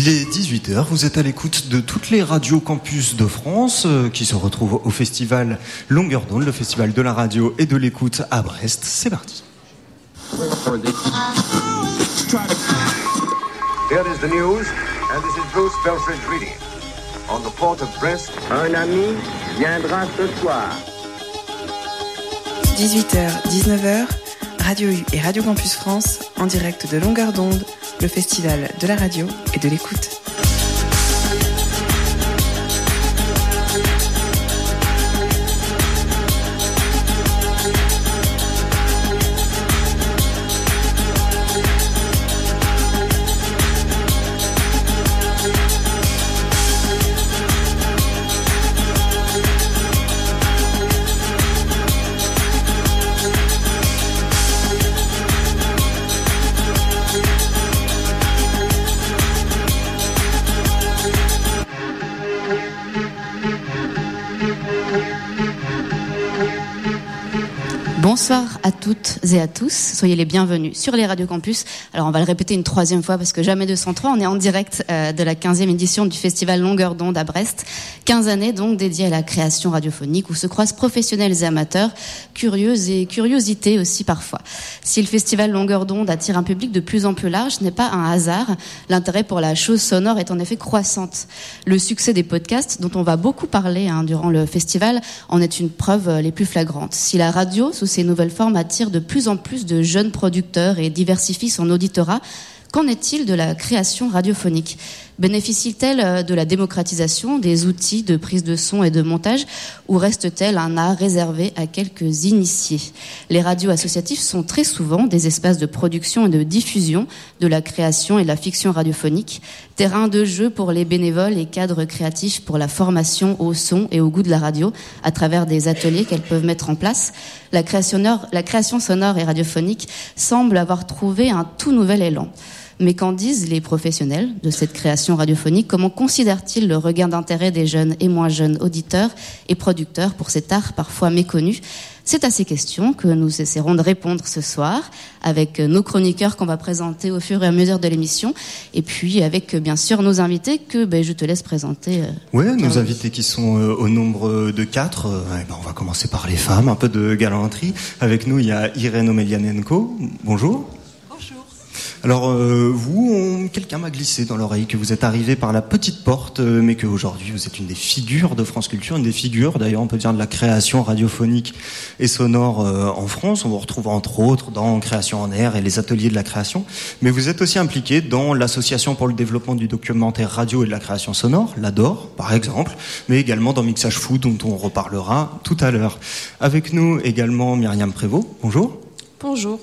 Il est 18h, vous êtes à l'écoute de toutes les radios campus de France euh, qui se retrouvent au festival Longueur d'onde, le festival de la radio et de l'écoute à Brest. C'est parti. Here is the news, and this is Bruce Belfridge reading. On the port of Brest, Un ami viendra ce soir. 18h, 19h, Radio U et Radio Campus France, en direct de Longueur d'onde, le festival de la radio et de l'écoute. Bonsoir à toutes et à tous. Soyez les bienvenus sur les radios campus. Alors, on va le répéter une troisième fois parce que jamais 203. On est en direct euh, de la 15e édition du festival Longueur d'onde à Brest. 15 années donc dédiées à la création radiophonique où se croisent professionnels et amateurs, curieux et curiosités aussi parfois. Si le festival Longueur d'onde attire un public de plus en plus large, ce n'est pas un hasard. L'intérêt pour la chose sonore est en effet croissante. Le succès des podcasts, dont on va beaucoup parler hein, durant le festival, en est une preuve euh, les plus flagrantes. Si la radio, sous ces nouvelles formes, attire de plus en plus de jeunes producteurs et diversifie son auditorat, qu'en est-il de la création radiophonique? Bénéficie-t-elle euh, de la démocratisation des outils de prise de son et de montage ou reste-t-elle un art réservé à quelques initiés? Les radios associatifs sont très souvent des espaces de production et de diffusion de la création et de la fiction radiophonique, terrain de jeu pour les bénévoles et cadres créatifs pour la formation au son et au goût de la radio à travers des ateliers qu'elles peuvent mettre en place. La création, la création sonore et radiophonique semble avoir trouvé un tout nouvel élan. Mais qu'en disent les professionnels de cette création radiophonique? Comment considèrent-ils le regain d'intérêt des jeunes et moins jeunes auditeurs et producteurs pour cet art parfois méconnu? C'est à ces questions que nous essaierons de répondre ce soir avec nos chroniqueurs qu'on va présenter au fur et à mesure de l'émission et puis avec bien sûr nos invités que ben, je te laisse présenter. euh, Ouais, nos invités qui sont euh, au nombre de quatre. Euh, ouais, ben, on va commencer par les femmes, un peu de galanterie. Avec nous, il y a Irène Omelianenko. Bonjour. Alors euh, vous, quelqu'un m'a glissé dans l'oreille que vous êtes arrivé par la petite porte, euh, mais qu'aujourd'hui vous êtes une des figures de France Culture, une des figures d'ailleurs on peut dire de la création radiophonique et sonore euh, en France. On vous retrouve entre autres dans Création en air et les ateliers de la création, mais vous êtes aussi impliqué dans l'association pour le développement du documentaire radio et de la création sonore, l'ADOR par exemple, mais également dans Mixage Food dont on reparlera tout à l'heure. Avec nous également Myriam Prévost. Bonjour. Bonjour.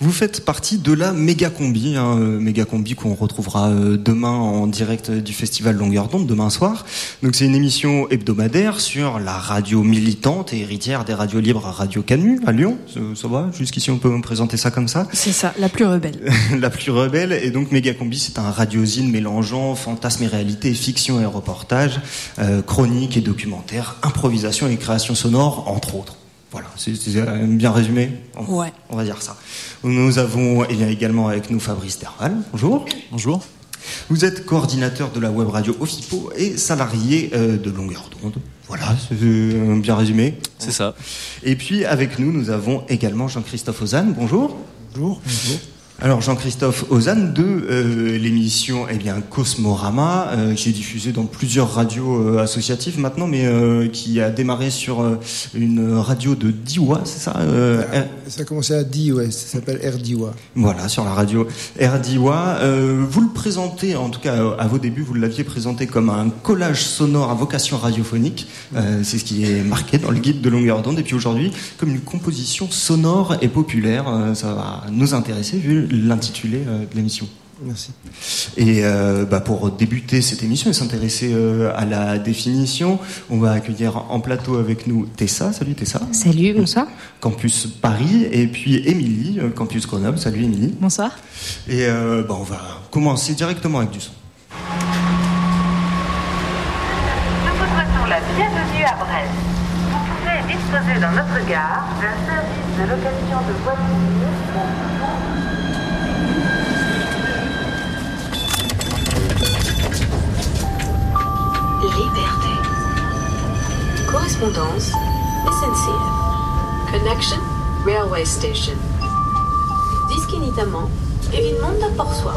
Vous faites partie de la méga combi, hein, euh, méga combi qu'on retrouvera euh, demain en direct du festival Longueur d'onde, demain soir. Donc c'est une émission hebdomadaire sur la radio militante et héritière des radios libres à Radio Canu à Lyon. Ça, ça va? Jusqu'ici on peut me présenter ça comme ça? C'est ça, la plus rebelle. la plus rebelle. Et donc méga combi, c'est un radiosine mélangeant fantasme et réalité, fiction et reportage, euh, chronique et documentaire, improvisation et création sonore, entre autres. Voilà, c'est bien résumé. On- Ouais. On va dire ça. Nous avons également avec nous Fabrice Derval. Bonjour. Bonjour. Vous êtes coordinateur de la web radio Ofipo et salarié euh, de Longueur d'onde. Voilà, c'est euh, bien résumé. C'est ça. Et puis avec nous, nous avons également Jean-Christophe Ozanne. Bonjour. Bonjour. Alors Jean-Christophe Ozanne de euh, l'émission eh bien Cosmorama euh, qui est diffusée dans plusieurs radios euh, associatives maintenant mais qui a démarré sur une radio de Diwa, c'est ça R- Ça a commencé à D, ouais, ça s'appelle RDIWA. Voilà, sur la radio RDIWA. Euh, vous le présentez, en tout cas à vos débuts, vous l'aviez présenté comme un collage sonore à vocation radiophonique. C'est ce qui est marqué dans le guide de longueur d'onde. Et puis aujourd'hui, comme une composition sonore et populaire, ça va nous intéresser vu l'intitulé euh, de l'émission. Merci. Et euh, bah, pour débuter cette émission et s'intéresser euh, à la définition, on va accueillir en plateau avec nous Tessa. Salut Tessa. Salut, bonsoir. Campus Paris. Et puis Émilie, Campus Grenoble. Salut Émilie. Bonsoir. Et euh, bah, on va commencer directement avec du son. Nous vous souhaitons la bienvenue à Brest. Vous pouvez disposer dans notre gare d'un service de location de voitures. Liberté. Correspondance SNCF. Connection Railway Station. Disque évidemment, évidemment de Port-Soir.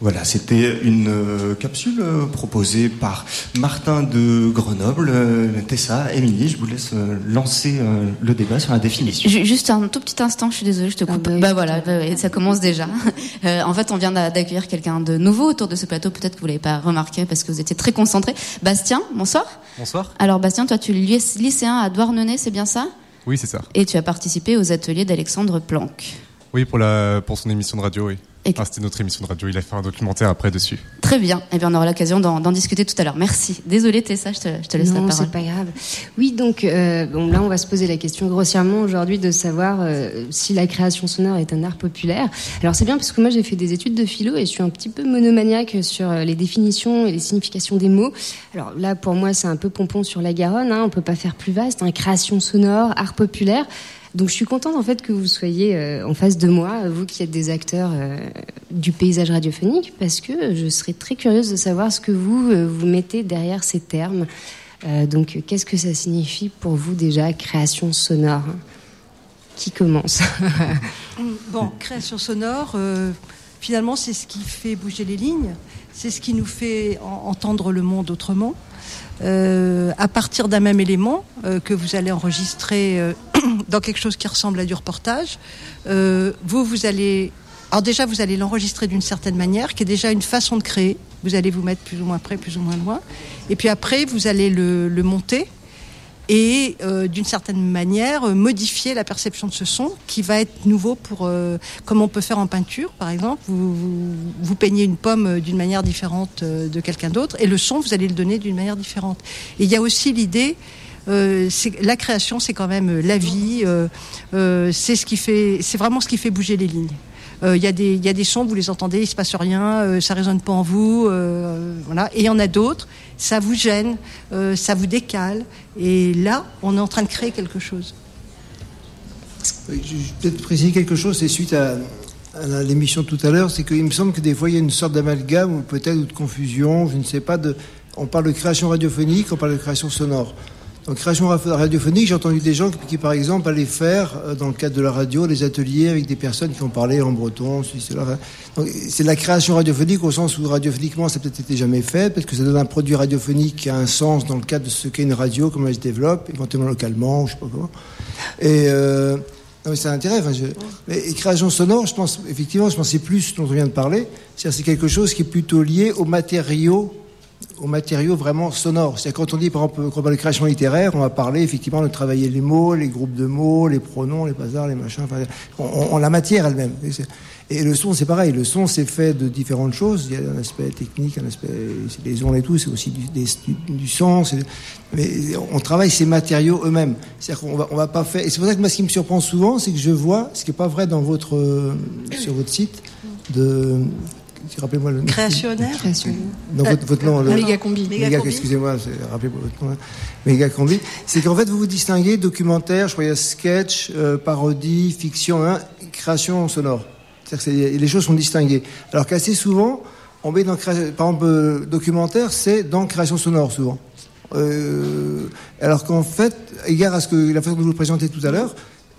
Voilà, c'était une euh, capsule euh, proposée par Martin de Grenoble. Euh, Tessa, Émilie, je vous laisse lancer le débat sur la définition. Juste un tout petit instant, je suis désolée, je te coupe. Ah bah, bah voilà, bah, ça commence déjà. en fait, on vient d'accueillir quelqu'un de nouveau autour de ce plateau. Peut-être que vous l'avez pas remarqué parce que vous étiez très concentré. Bastien, bonsoir. Bonsoir. Alors Bastien, toi tu es lycéen à Douarnenez, c'est bien ça? Oui, c'est ça. Et tu as participé aux ateliers d'Alexandre Planck. Oui, pour, la, pour son émission de radio, oui. Ah, c'était notre émission de radio. Il a fait un documentaire après dessus. Très bien. Eh bien, on aura l'occasion d'en discuter tout à l'heure. Merci. Désolée, Tessa, je te, je te laisse la parole. Non, c'est pas grave. Oui, donc, euh, bon, là, on va se poser la question grossièrement aujourd'hui de savoir euh, si la création sonore est un art populaire. Alors, c'est bien parce que moi, j'ai fait des études de philo et je suis un petit peu monomaniaque sur euh, les définitions et les significations des mots. Alors là, pour moi, c'est un peu pompon sur la Garonne. Hein, on peut pas faire plus vaste. Hein, création sonore, art populaire. Donc je suis contente en fait que vous soyez euh, en face de moi, vous qui êtes des acteurs euh, du paysage radiophonique, parce que je serais très curieuse de savoir ce que vous euh, vous mettez derrière ces termes. donc qu'est-ce que ça signifie pour vous déjà création sonore? Qui commence? Bon, création sonore, finalement c'est ce qui fait bouger les lignes, c'est ce qui nous fait entendre le monde autrement. Euh, à partir d'un même élément euh, que vous allez enregistrer euh, dans quelque chose qui ressemble à du reportage. vous, vous allez... Alors déjà, vous allez l'enregistrer d'une certaine manière, qui est déjà une façon de créer. Vous allez vous mettre plus ou moins près, plus ou moins loin. Et puis après, vous allez le, le monter et euh, d'une certaine manière euh, modifier la perception de ce son qui va être nouveau pour euh, comme on peut faire en peinture par exemple. Vous, peignez une pomme d'une manière différente de quelqu'un d'autre et le son vous allez le donner d'une manière différente. Et il y a aussi l'idée la création c'est quand même la vie c'est ce qui fait c'est vraiment ce qui fait bouger les lignes il y, a des, y a des vous les entendez, il se passe rien, ça résonne pas en vous, voilà. Et il y en a d'autres, ça vous gêne, euh, ça vous décale, et là, on est en train de créer quelque chose. Je vais peut-être préciser quelque chose, c'est suite à, l'émission tout à l'heure, c'est qu'il me semble que des fois il y a une sorte d'amalgame ou peut-être de confusion, je ne sais pas, on parle de création radiophonique, on parle de création sonore. Donc création radiophonique, j'ai entendu des gens qui, par exemple, allaient faire, euh, dans le cadre de la radio, des ateliers avec des personnes qui ont parlé en breton, c'est de la création radiophonique au sens où radiophoniquement, ça peut-être été jamais fait, parce que ça donne un produit radiophonique qui a un sens dans le cadre de ce qu'est une radio, comment elle se développe, éventuellement localement, je sais pas comment. Et euh, non mais c'est un intérêt. Enfin, je... création sonore, je pense effectivement, je pense c'est plus dont on vient de parler. C'est quelque chose qui est plutôt lié aux matériaux aux matériaux vraiment sonores. C'est quand on dit par exemple qu'on parle de création littéraire, on va parler effectivement de travailler les mots, les groupes de mots, les pronoms, les bazars, les machins. Enfin, on, la matière elle-même. Et le son, c'est pareil. Le son, c'est fait de différentes choses. Il y a un aspect technique, un aspect, des ondes et tout. C'est aussi du, du, sens. Mais on travaille ces matériaux eux-mêmes. C'est-à-dire qu'on va, on va pas faire. Et c'est pour ça que moi, ce qui me surprend souvent, c'est que je vois, ce qui est pas vrai dans votre, sur votre site, de rappelez-moi le nom. Créationnaire Non, votre, votre nom. Le... Mégacombi. excusez-moi, rappelez-moi votre nom. Mégacombi. C'est qu'en fait, vous vous distinguez documentaire, je crois, sketch, euh, parodie, fiction, hein, création sonore. C'est-à-dire que les choses sont distinguées. Alors qu'assez souvent, on met dans, par exemple, euh, documentaire, c'est dans création sonore, souvent. Euh, alors qu'en fait, égard à ce que la façon dont vous le présentez tout à l'heure,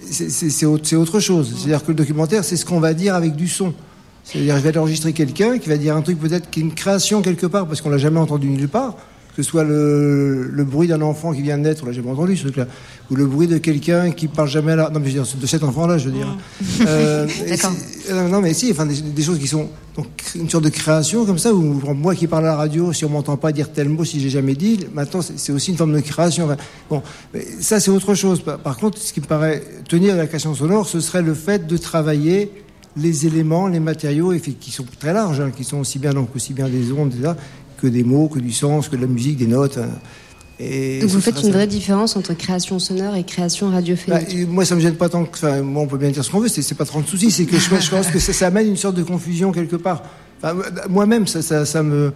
c'est autre chose. C'est-à-dire que le documentaire, c'est ce qu'on va dire avec du son. C'est-à-dire, je vais enregistrer quelqu'un qui va dire un truc peut-être qui est une création quelque part parce qu'on l'a jamais entendu nulle part. Que ce soit le, le bruit d'un enfant qui vient de naître, on l'a jamais entendu ce truc-là, ou le bruit de quelqu'un qui parle jamais à la... Non, mais je veux dire, de cet enfant-là, je veux dire. Mmh. Euh, D'accord. Euh, non, mais si, enfin, des, choses qui sont donc une sorte de création comme ça, où moi qui parle à la radio, si on m'entend pas dire tel mot, si j'ai jamais dit, maintenant c'est aussi une forme de création. bon, mais ça c'est autre chose. Par contre, ce qui me paraît tenir la création sonore, ce serait le fait de travailler les éléments, les matériaux, qui sont très larges, hein, qui sont aussi bien, donc, aussi bien des ondes, que des mots, que du sens, que de la musique, des notes. Hein. Et donc vous faites une vraie différence entre création sonore et création radiophonique bah, Moi, ça me gêne pas tant que. Enfin, moi, on peut bien dire ce qu'on veut, c'est pas trop de soucis. C'est que je, pense que ça, amène une sorte de confusion quelque part. Moi-même, ça, ça, me.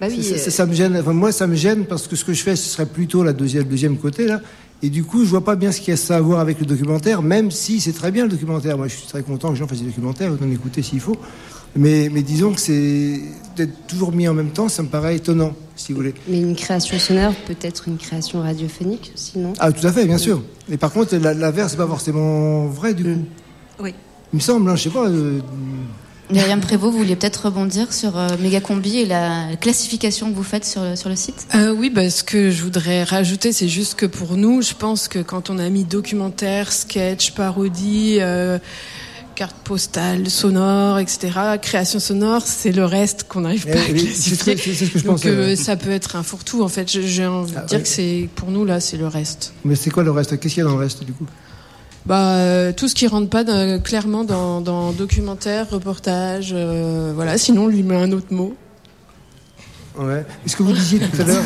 Bah ça, me gêne. moi, ça me gêne parce que ce que je fais, ce serait plutôt la deuxième, deuxième côté là. Et du coup, je vois pas bien ce qu'il y a ça à voir avec le documentaire, même si c'est très bien le documentaire. Moi, je suis très content que les gens fassent des documentaires, autant écouter s'il faut. Mais, mais disons que c'est d'être toujours mis en même temps, ça me paraît étonnant, si vous voulez. Mais une création sonore peut être une création radiophonique, sinon Ah, tout à fait, bien sûr. Mais par contre, l'inverse, c'est pas forcément vrai, du coup? Oui. Il me semble, hein, je sais pas. Euh... Myriam Prévost, vous vouliez peut-être rebondir sur euh, Megacombi et la classification que vous faites sur, sur le site? Euh, Oui, bah, ce que je voudrais rajouter, c'est juste que pour nous, je pense que quand on a mis documentaire, sketch, parodie, euh, carte postale, sonore, etc. Création sonore, c'est le reste qu'on n'arrive pas à classifier. C'est ce que je Donc euh, ça peut être un fourre-tout. En fait, j'ai envie de Ah, dire que c'est pour nous là, c'est le reste. Mais c'est quoi le reste? Qu'est-ce qu'il y a dans le reste, du coup? Bah euh, tout ce qui rentre pas dans- clairement dans, dans documentaire, reportage, euh, voilà. Sinon, on lui met un autre mot. Ouais. Est-ce que vous disiez tout à l'heure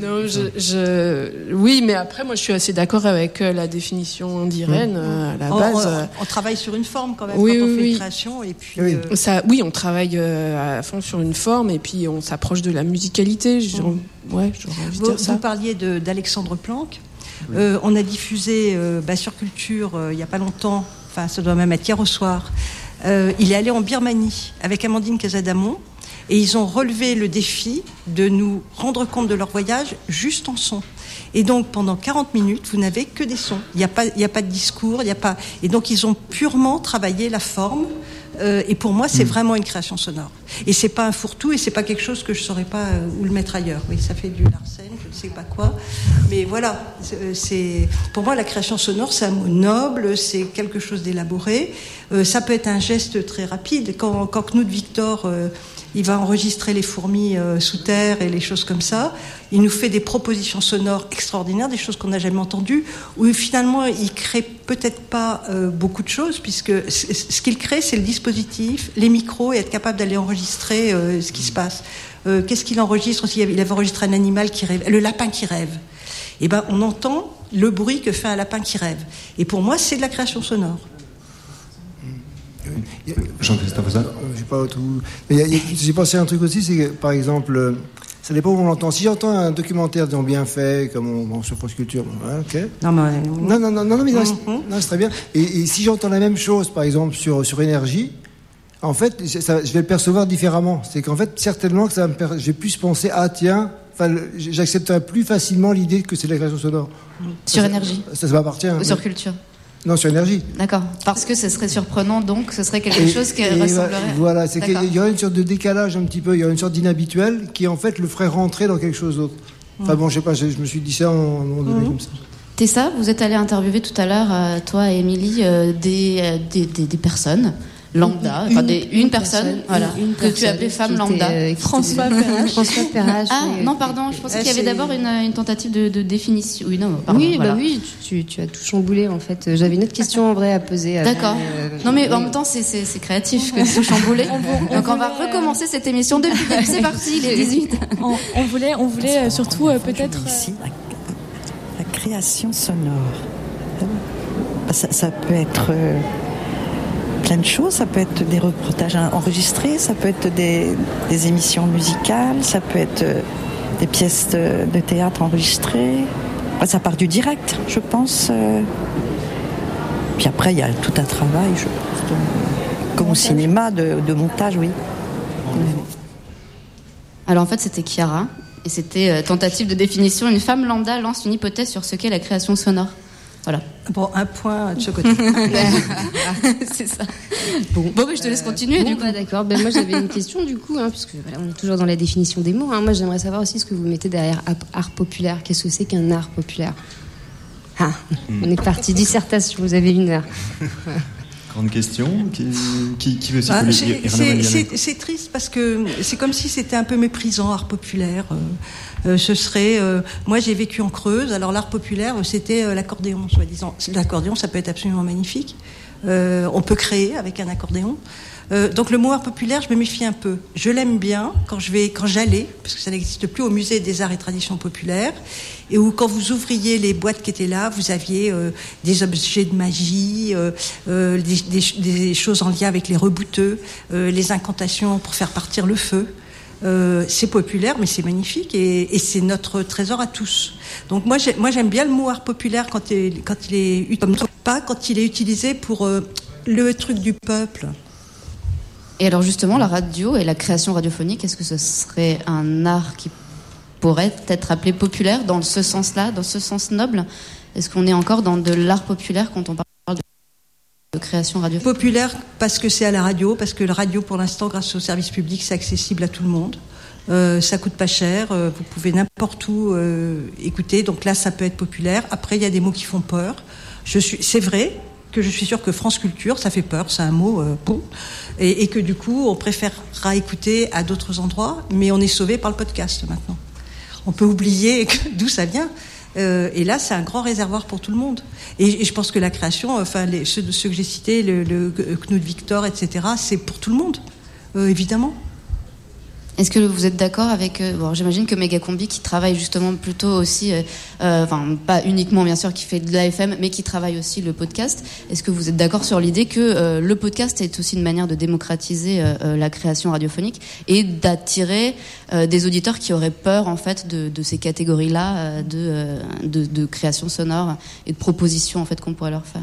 Non, je, je- oui, mais après, moi, je suis assez d'accord avec euh, la définition d'Irène euh, à la On- base. on, on travaille sur une forme quand même Oui, quand on oui, fait oui. une création et puis Oui. euh, Ça, oui, on travaille euh, à fond sur une forme et puis on s'approche de la musicalité. Ouais, j'aurais envie de Vous, dire ça. vous parliez d'Alexandre Planck. Euh, on a diffusé euh, bah, sur Culture euh, il n'y a pas longtemps, enfin ça doit même être hier au soir. Il est allé en Birmanie avec Amandine Casadamon et ils ont relevé le défi de nous rendre compte de leur voyage juste en son. Et donc pendant 40 minutes, vous n'avez que des sons. Il n'y a pas, il a pas de discours, il n'y a pas. Et donc ils ont purement travaillé la forme. Euh, et pour moi, c'est vraiment une création sonore. Et c'est pas un fourre-tout, et c'est pas quelque chose que je saurais pas euh, où le mettre ailleurs. Oui, ça fait du Larsen, ne sais pas quoi. Mais voilà, c'est- euh, c'est pour moi la création sonore, c'est un mot noble, c'est quelque chose d'élaboré. Euh, ça peut être un geste très rapide. Quand, quand Knut Victor euh, il va enregistrer les fourmis sous terre et les choses comme ça. Il nous fait des propositions sonores extraordinaires, des choses qu'on n'a jamais entendues, où finalement il crée peut-être pas beaucoup de choses, puisque ce qu'il crée, c'est le dispositif, les micros et être capable d'aller enregistrer ce qui se passe. Euh, Qu'est-ce qu'il enregistre aussi Il avait- Il avait enregistré un animal qui rêve, le lapin qui rêve? Et ben, on entend le bruit que fait un lapin qui rêve. Et pour moi, c'est de la création sonore. Jean-Christophe Ozan J'ai pas tout. J'ai pensé à un truc aussi, c'est que par exemple, euh, ça dépend où on l'entend. Si j'entends un documentaire disons bien fait, comme on, bon, sur France Culture, bon, ouais, ok. Non, mais, Non, non, non, non, non, mais non, c'est- non, c'est très bien. Et, et si j'entends la même chose, par exemple, sur, sur énergie, en fait, ça- je vais le percevoir différemment. C'est qu'en fait, certainement que ça me per- je vais plus penser, ah tiens, j'accepterai plus facilement l'idée que c'est de la création sonore. Sur Ça- énergie Ça, ça m'appartient. Ou sur mais- culture Non, sur énergie. D'accord. Parce que ce serait surprenant, donc ce serait quelque Et- chose qui ressemblerait. Voilà, c'est qu'il y aurait une sorte de décalage un petit peu, il y aurait une sorte d'inhabituel qui en fait le ferait rentrer dans quelque chose d'autre. Enfin bon, je sais pas, je, je me suis dit ça en, en un moment donné comme ça. Tessa, vous êtes allé interviewer tout à l'heure, euh, toi et Émilie, euh, des, euh, des, des, des personnes lambda, Une- enfin des- une, une personne, personne, voilà, une- que tu appelais femme lambda. euh, François Perrache. François Perrache, Ah oui, non, pardon, je pensais Ah, qu'il y avait d'abord une, une tentative de, de définition. Oui, non, pardon. oui, voilà. bah oui, tu, tu- tu as tout chamboulé en fait. J'avais une autre question en vrai à poser. D'accord. euh, Non mais en même temps c'est- créatif que de tout chambouler. Donc on va recommencer cette émission depuis. C'est parti, il est 18. On, on voulait, on voulait euh, surtout euh, peut-être. Ici, la, la création sonore. Euh, Ça, ça peut être euh, plein de choses. Ça peut être des reportages enregistrés, ça peut être des, des émissions musicales, ça peut être euh, des pièces de, de théâtre enregistrées. Enfin, ça part du direct, je pense. euh. Puis après, il y a tout un travail, je pense, de- comme au cinéma, de, de montage, oui. Alors en fait c'était Chiara et c'était euh, tentative de définition. Une femme lambda lance une hypothèse sur ce qu'est la création sonore. Voilà. Bon, un point de ce côté. c'est ça. Bon, bon bah, je te laisse continuer Bon, du coup. bah, d'accord. Ben, moi j'avais une question du coup, hein, puisque voilà, on est toujours dans la définition des mots. hein. Moi j'aimerais savoir aussi ce que vous mettez derrière art populaire. Qu'est-ce que c'est qu'un art populaire? Ah, on est parti dissertation. Vous avez une heure. Grande question. Qui, qui, qui veut s'y Ah, coller c'est- triste parce que c'est comme si c'était un peu méprisant, art populaire. Euh, ce serait. euh, moi, j'ai vécu en Creuse. Alors, l'art populaire, euh, c'était euh, l'accordéon, soi-disant. L'accordéon, ça peut être absolument magnifique. Euh, on peut créer avec un accordéon. Euh, donc le mot art populaire, je me méfie un peu. Je l'aime bien quand je vais, quand j'allais, parce que ça n'existe plus au musée des arts et traditions populaires, et où quand vous ouvriez les boîtes qui étaient là, vous aviez euh, des objets de magie, euh, euh, des, des- choses en lien avec les rebouteux, euh, les incantations pour faire partir le feu. Euh, c'est populaire, mais c'est magnifique et, c'est notre trésor à tous. Donc moi, moi j'aime bien le mot art populaire quand il, quand il est utilisé, pas quand il est utilisé pour euh, le truc du peuple. Et alors justement, la radio et la création radiophonique, est-ce que ce serait un art qui pourrait être appelé populaire dans ce sens-là, dans ce sens noble? Est-ce qu'on est encore dans de l'art populaire quand on parle de création radio Populaire parce que c'est à la radio, parce que la radio pour l'instant, grâce au service public, c'est accessible à tout le monde. Euh, ça coûte pas cher, euh, vous pouvez n'importe où euh, écouter. Donc là, ça peut être populaire. Après, il y a des mots qui font peur. Je suis, c'est vrai que je suis sûre que France Culture, ça fait peur, c'est un mot bon, et, et, que du coup, on préférera écouter à d'autres endroits, mais on est sauvé par le podcast maintenant. On peut oublier d'où ça vient. Et là, c'est un grand réservoir pour tout le monde. Et, je pense que la création, enfin, les, ceux, que j'ai cités, le, le Knut Victor, etc., c'est pour tout le monde, évidemment. Est-ce que vous êtes d'accord avec euh, bon, J'imagine que Megacombi, qui travaille justement plutôt aussi, euh, euh, enfin pas uniquement bien sûr qui fait de l'AFM, mais qui travaille aussi le podcast. Est-ce que vous êtes d'accord sur l'idée que le podcast est aussi une manière de démocratiser la création radiophonique et d'attirer des auditeurs qui auraient peur en fait de, ces catégories-là de, de, de, création sonore et de propositions en fait qu'on pourrait leur faire?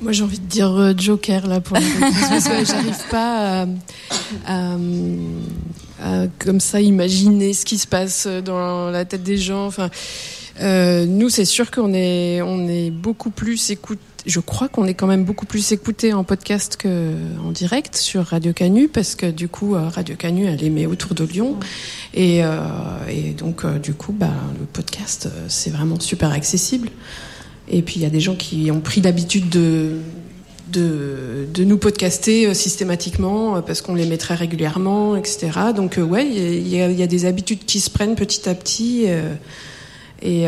Moi, j'ai envie de dire euh, Joker là pour que j'arrive pas à, comme ça imaginer ce qui se passe dans la tête des gens. Enfin, euh, nous, c'est sûr qu'on est on est beaucoup plus écouté. Je crois qu'on est quand même beaucoup plus écouté en podcast qu'en direct sur Radio Canu parce que du coup euh, Radio Canu elle émet autour de Lyon et, euh, et donc euh, du coup bah, le podcast c'est vraiment super accessible. Et puis il y a des gens qui ont pris l'habitude de, de, de, nous podcaster euh, systématiquement euh, parce qu'on les met très régulièrement, etc. Donc euh, ouais, il y, a, y, a, des habitudes qui se prennent petit à petit. et,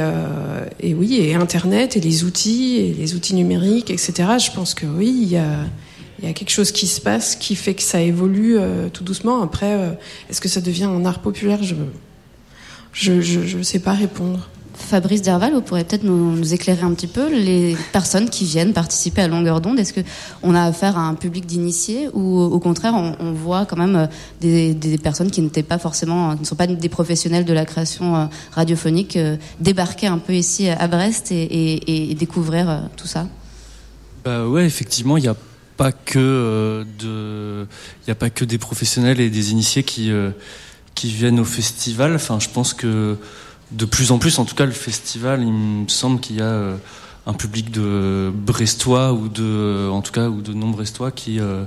et, oui, et Internet et les outils et les outils numériques, etc. Je pense que oui, il y a, y a quelque chose qui se passe qui fait que ça évolue tout doucement. Après, est-ce que ça devient un art populaire? Je je, je, je sais pas répondre. Fabrice Derval, vous pourrez peut-être nous, éclairer un petit peu les personnes qui viennent participer à longueur d'onde. Est-ce qu'on a affaire à un public d'initiés ou au contraire on, voit quand même euh, des, personnes qui n'étaient pas forcément, ne sont pas des professionnels de la création euh, radiophonique euh, débarquer un peu ici à Brest et, découvrir tout ça? Bah ouais, effectivement, il n'y a pas que de, il a pas que des professionnels et des initiés qui qui viennent au festival. Enfin, je pense que de plus en plus, en tout cas, le festival, il me semble qu'il y a euh, un public de Brestois ou de, en tout cas, de non-Brestois qui, euh,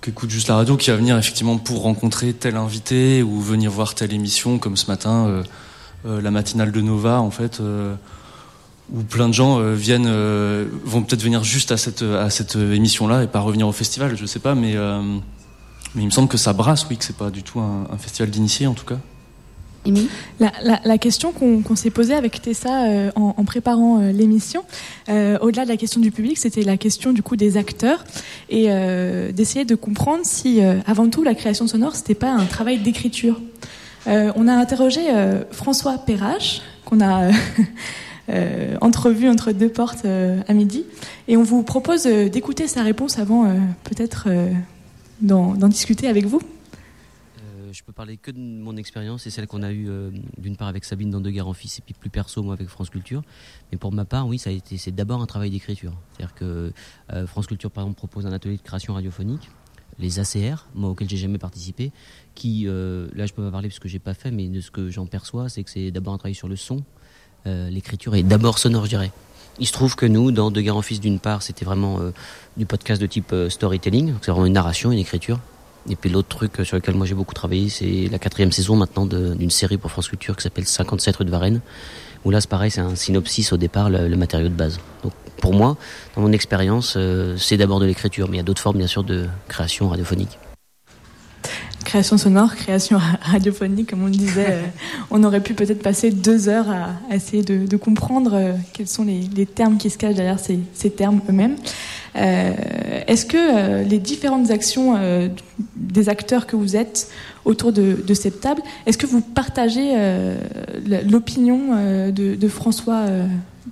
qui écoute juste la radio, qui va venir effectivement pour rencontrer tel invité ou venir voir telle émission, comme ce matin, euh, la matinale de Nova, en fait, où plein de gens viennent, vont peut-être venir juste à cette, à émission-là et pas revenir au festival, je sais pas, mais, mais il me semble que ça brasse, oui, que c'est pas du tout un, un festival d'initiés, en tout cas. La, question qu'on s'est posée avec Tessa euh, en, préparant euh, l'émission, euh, au-delà de la question du public, c'était la question du coup des acteurs et d'essayer de comprendre si, avant tout, la création sonore, c'était pas un travail d'écriture. on a interrogé François Perrache, qu'on a entrevu entre deux portes à midi, et on vous propose d'écouter sa réponse avant peut-être d'en discuter avec vous peux parler que de mon expérience et celle qu'on a eue euh, d'une part avec Sabine dans De Guerre en Fils et puis plus perso moi avec France Culture. Mais pour ma part, oui, ça a été c'est d'abord un travail d'écriture. C'est-à-dire que euh, France Culture par exemple propose un atelier de création radiophonique, les ACR, moi auquel j'ai jamais participé, qui euh, là je peux pas parler parce que j'ai pas fait, mais de ce que j'en perçois, c'est que c'est d'abord un travail sur le son. L'écriture est d'abord sonore, je dirais. Il se trouve que nous, dans De Guerre en Fils, d'une part, c'était vraiment du podcast de type storytelling, c'est vraiment une narration, une écriture. Et puis l'autre truc sur lequel moi j'ai beaucoup travaillé, c'est la quatrième saison maintenant d'une série pour France Culture qui s'appelle 57 rue de Varennes, où là c'est pareil, c'est un synopsis au départ, le, matériau de base. Donc pour moi, dans mon expérience, euh, c'est d'abord de l'écriture, mais il y a d'autres formes bien sûr de création radiophonique. Création sonore, création radiophonique, comme on le disait, euh, on aurait pu peut-être passer deux heures à, essayer de, comprendre euh, quels sont les, termes qui se cachent derrière ces, termes eux-mêmes. Euh, est-ce que les différentes actions des acteurs que vous êtes autour de, cette table, est-ce que vous partagez l'opinion de, François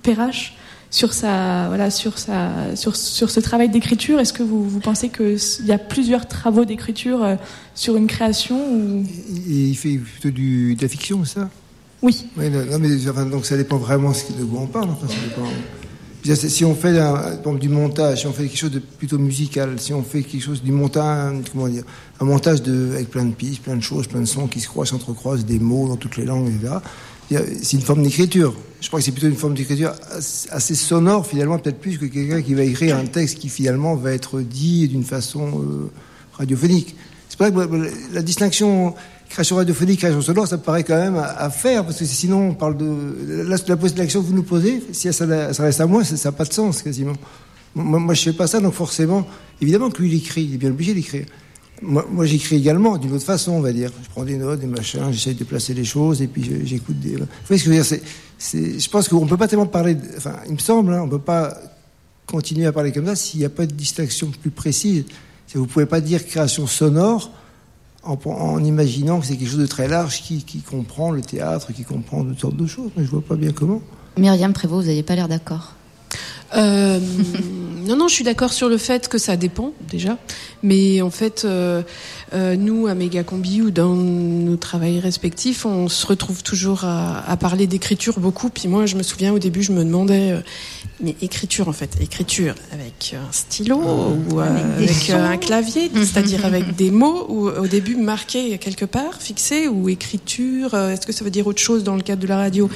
Perrache? Sur sa voilà sur sa sur, sur ce travail d'écriture est-ce que vous, vous pensez qu'il y a plusieurs travaux d'écriture sur une création ou... il fait plutôt du, de la fiction ça? Oui, oui non, mais, donc ça dépend vraiment de quoi on parle enfin, ça dépend. Si on fait du montage, si on fait quelque chose de plutôt musical, si on fait quelque chose du montage, comment dire, un montage de, avec plein de pistes, plein de choses, plein de sons qui se croisent, s'entrecroisent, des mots dans toutes les langues, etc. C'est une forme d'écriture. Je crois que c'est plutôt une forme d'écriture assez sonore, finalement, peut-être plus que quelqu'un qui va écrire un texte qui, finalement, va être dit d'une façon euh, radiophonique. C'est pas que la distinction création radiophonique, création sonore, ça paraît quand même à, faire, parce que sinon, on parle de. Là, la, question que vous nous posez, si ça, reste à moi, ça n'a pas de sens quasiment. Moi, moi je fais pas ça, donc forcément, évidemment que lui, il écrit, il est bien obligé d'écrire. Moi, moi j'écris également d'une autre façon, on va dire. Je prends des notes, des machins, j'essaye de placer les choses, et puis j'écoute des. Vous voyez ce que je veux dire c'est, Je pense qu'on ne peut pas tellement parler. Enfin, il me semble, hein, on ne peut pas continuer à parler comme ça s'il n'y a pas de distinction plus précise. Vous ne pouvez pas dire création sonore en, imaginant que c'est quelque chose de très large qui, comprend le théâtre, qui comprend toutes sortes de choses. Mais je vois pas bien comment. Myriam Prévost, vous n'avez pas l'air d'accord. Euh, non, non, je suis d'accord sur le fait que ça dépend déjà. Mais en fait, euh, euh, nous, à Megacombi ou dans nos travails respectifs, on se retrouve toujours à, parler d'écriture beaucoup. Puis moi, je me souviens au début, je me demandais, mais écriture en fait, écriture avec un stylo ou avec, un clavier, c'est-à-dire avec des mots ou au début marqués quelque part, fixés, ou écriture, est-ce que ça veut dire autre chose dans le cadre de la radio?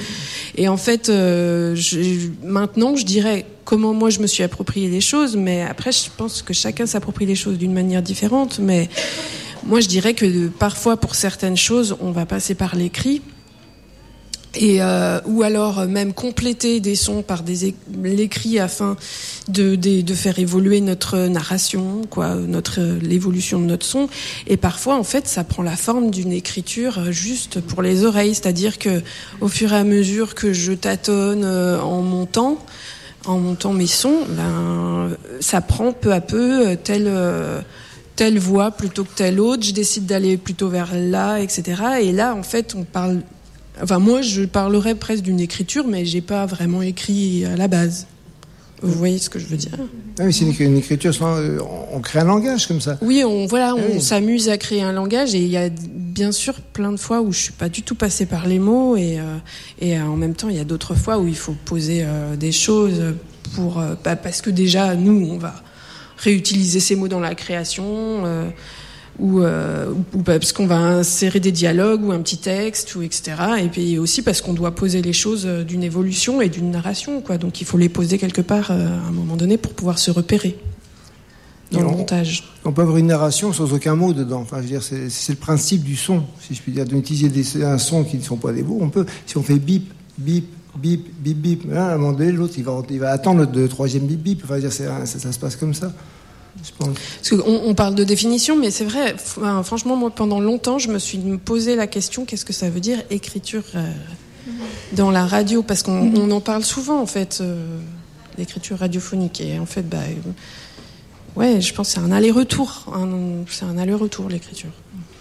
Et en fait, je, maintenant, je dirais comment moi je me suis approprié les choses, mais après je pense que chacun s'approprie les choses d'une manière différente. Mais moi je dirais que parfois pour certaines choses on va passer par l'écrit. Et euh, ou alors même compléter des sons par des l'écrit afin de, faire évoluer notre narration, quoi, notre l'évolution de notre son. Et parfois, en fait, ça prend la forme d'une écriture juste pour les oreilles, c'est-à-dire que au fur et à mesure que je tâtonne euh, en montant, en montant mes sons, ben, ça prend peu à peu euh, telle voix plutôt que telle autre. Je décide d'aller plutôt vers là, etc. Et là, en fait, on parle. Enfin, moi, je parlerais presque d'une écriture, mais j'ai pas vraiment écrit à la base. Vous voyez ce que je veux dire? Ah Oui, c'est une, écriture, euh, on crée un langage comme ça. Oui, on voilà, ah on s'amuse à créer un langage et il y a bien sûr plein de fois où je suis pas du tout passée par les mots et, euh, et euh, en même temps il y a d'autres fois où il faut poser des choses pour bah, parce que déjà nous on va réutiliser ces mots dans la création ou, euh, ou parce qu'on va insérer des dialogues ou un petit texte ou etc. Et puis aussi parce qu'on doit poser les choses euh, d'une évolution et d'une narration quoi. Donc il faut les poser quelque part euh, à un moment donné pour pouvoir se repérer dans le montage. On peut avoir une narration sans aucun mot dedans. Enfin, je veux dire, c'est le principe du son, si je puis dire, d'utiliser un son qui ne sont pas des mots. On peut, si on fait bip, bip, bip, bip, bip, hein, à un moment donné, l'autre, il va, il va attendre le troisième bip, bip. Enfin, dire, ça, ça se passe comme ça. Parce qu'on on parle de définition, mais c'est vrai, franchement, moi, pendant longtemps, je me suis posé la question qu'est-ce que ça veut dire écriture euh, dans la radio? Parce qu'on mhm. en parle souvent, en fait, euh, l'écriture radiophonique. Et en fait, bah, euh, ouais, je pense que c'est un aller-retour. C'est un aller-retour, l'écriture.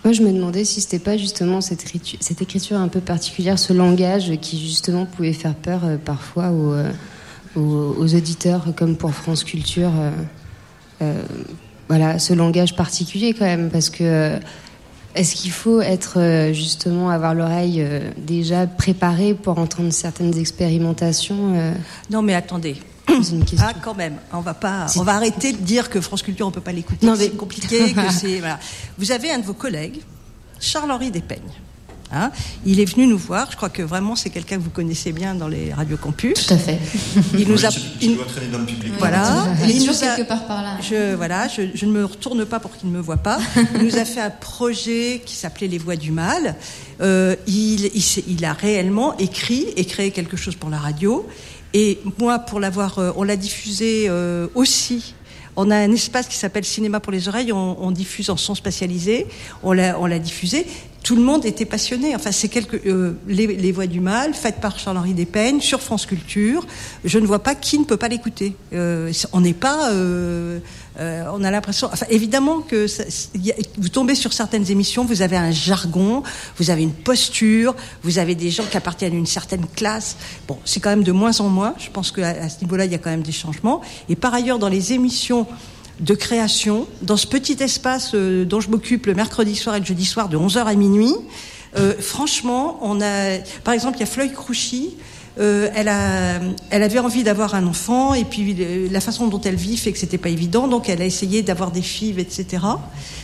Moi, je me demandais si c'était pas justement cette écriture, cette écriture un peu particulière, ce langage qui justement pouvait faire peur parfois aux, aux, auditeurs, comme pour France Culture. Euh, voilà, ce langage particulier quand même, parce que euh, est-ce qu'il faut être euh, justement avoir l'oreille déjà préparée pour entendre certaines expérimentations Non, mais attendez. Ah, quand même. On va pas. On va arrêter de dire que France Culture on peut pas l'écouter. C'est compliqué. que c'est. Voilà. Vous avez un de vos collègues, Charles-Henri Despeignes, Hein. il est venu nous voir. Je crois que vraiment c'est quelqu'un que vous connaissez bien dans les radiocampus. Tout à fait. Il nous a. Il doit traîner dans le public. Voilà. Il, nous a... quelque part par là. Je voilà. Je, ne me retourne pas pour qu'il ne me voit pas. il nous a fait un projet qui s'appelait Les Voix du Mal. Euh, il, il, a réellement écrit et créé quelque chose pour la radio. Et moi, pour l'avoir, euh, on l'a diffusé euh, aussi on a un espace qui s'appelle Cinéma pour les oreilles. On, diffuse en son spatialisé. On l'a, diffusé tout le monde était passionné. Enfin, c'est quelques euh, les, voix du mal, faites par Charles-Henri Despeignes sur France Culture. Je ne vois pas qui ne peut pas l'écouter. On n'est pas, on a l'impression. Enfin, évidemment que vous tombez sur certaines émissions, vous avez un jargon, vous avez une posture, vous avez des gens qui appartiennent à une certaine classe. Bon, c'est quand même de moins en moins. Je pense qu'à à ce niveau-là, il y a quand même des changements. Et par ailleurs, dans les émissions de création dans ce petit espace euh, dont je m'occupe le mercredi soir et le jeudi soir de 11h à minuit. Euh, franchement, on a, par exemple, il y a Floyd Crouchy euh, elle, avait envie d'avoir un enfant et puis la façon dont elle vit fait que c'était pas évident. Donc elle a essayé d'avoir des filles, etc.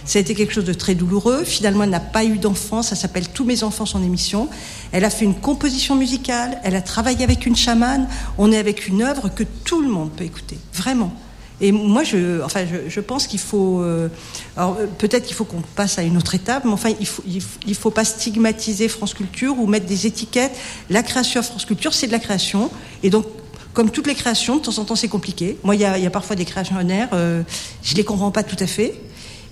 Ça a été quelque chose de très douloureux. Finalement, elle n'a pas eu d'enfant. Ça s'appelle Tous mes enfants, son émission. Elle a fait une composition musicale. Elle a travaillé avec une chamane. On est avec une œuvre que tout le monde peut écouter. Vraiment. Et moi, je, pense qu'il faut. Euh, alors, euh, peut-être qu'il faut qu'on passe à une autre étape, mais enfin, il il faut, pas stigmatiser France Culture ou mettre des étiquettes. La création à France Culture, c'est de la création. Et donc, comme toutes les créations, de temps en temps, c'est compliqué. Moi, il y a, parfois des créations en air, euh, je les comprends pas tout à fait.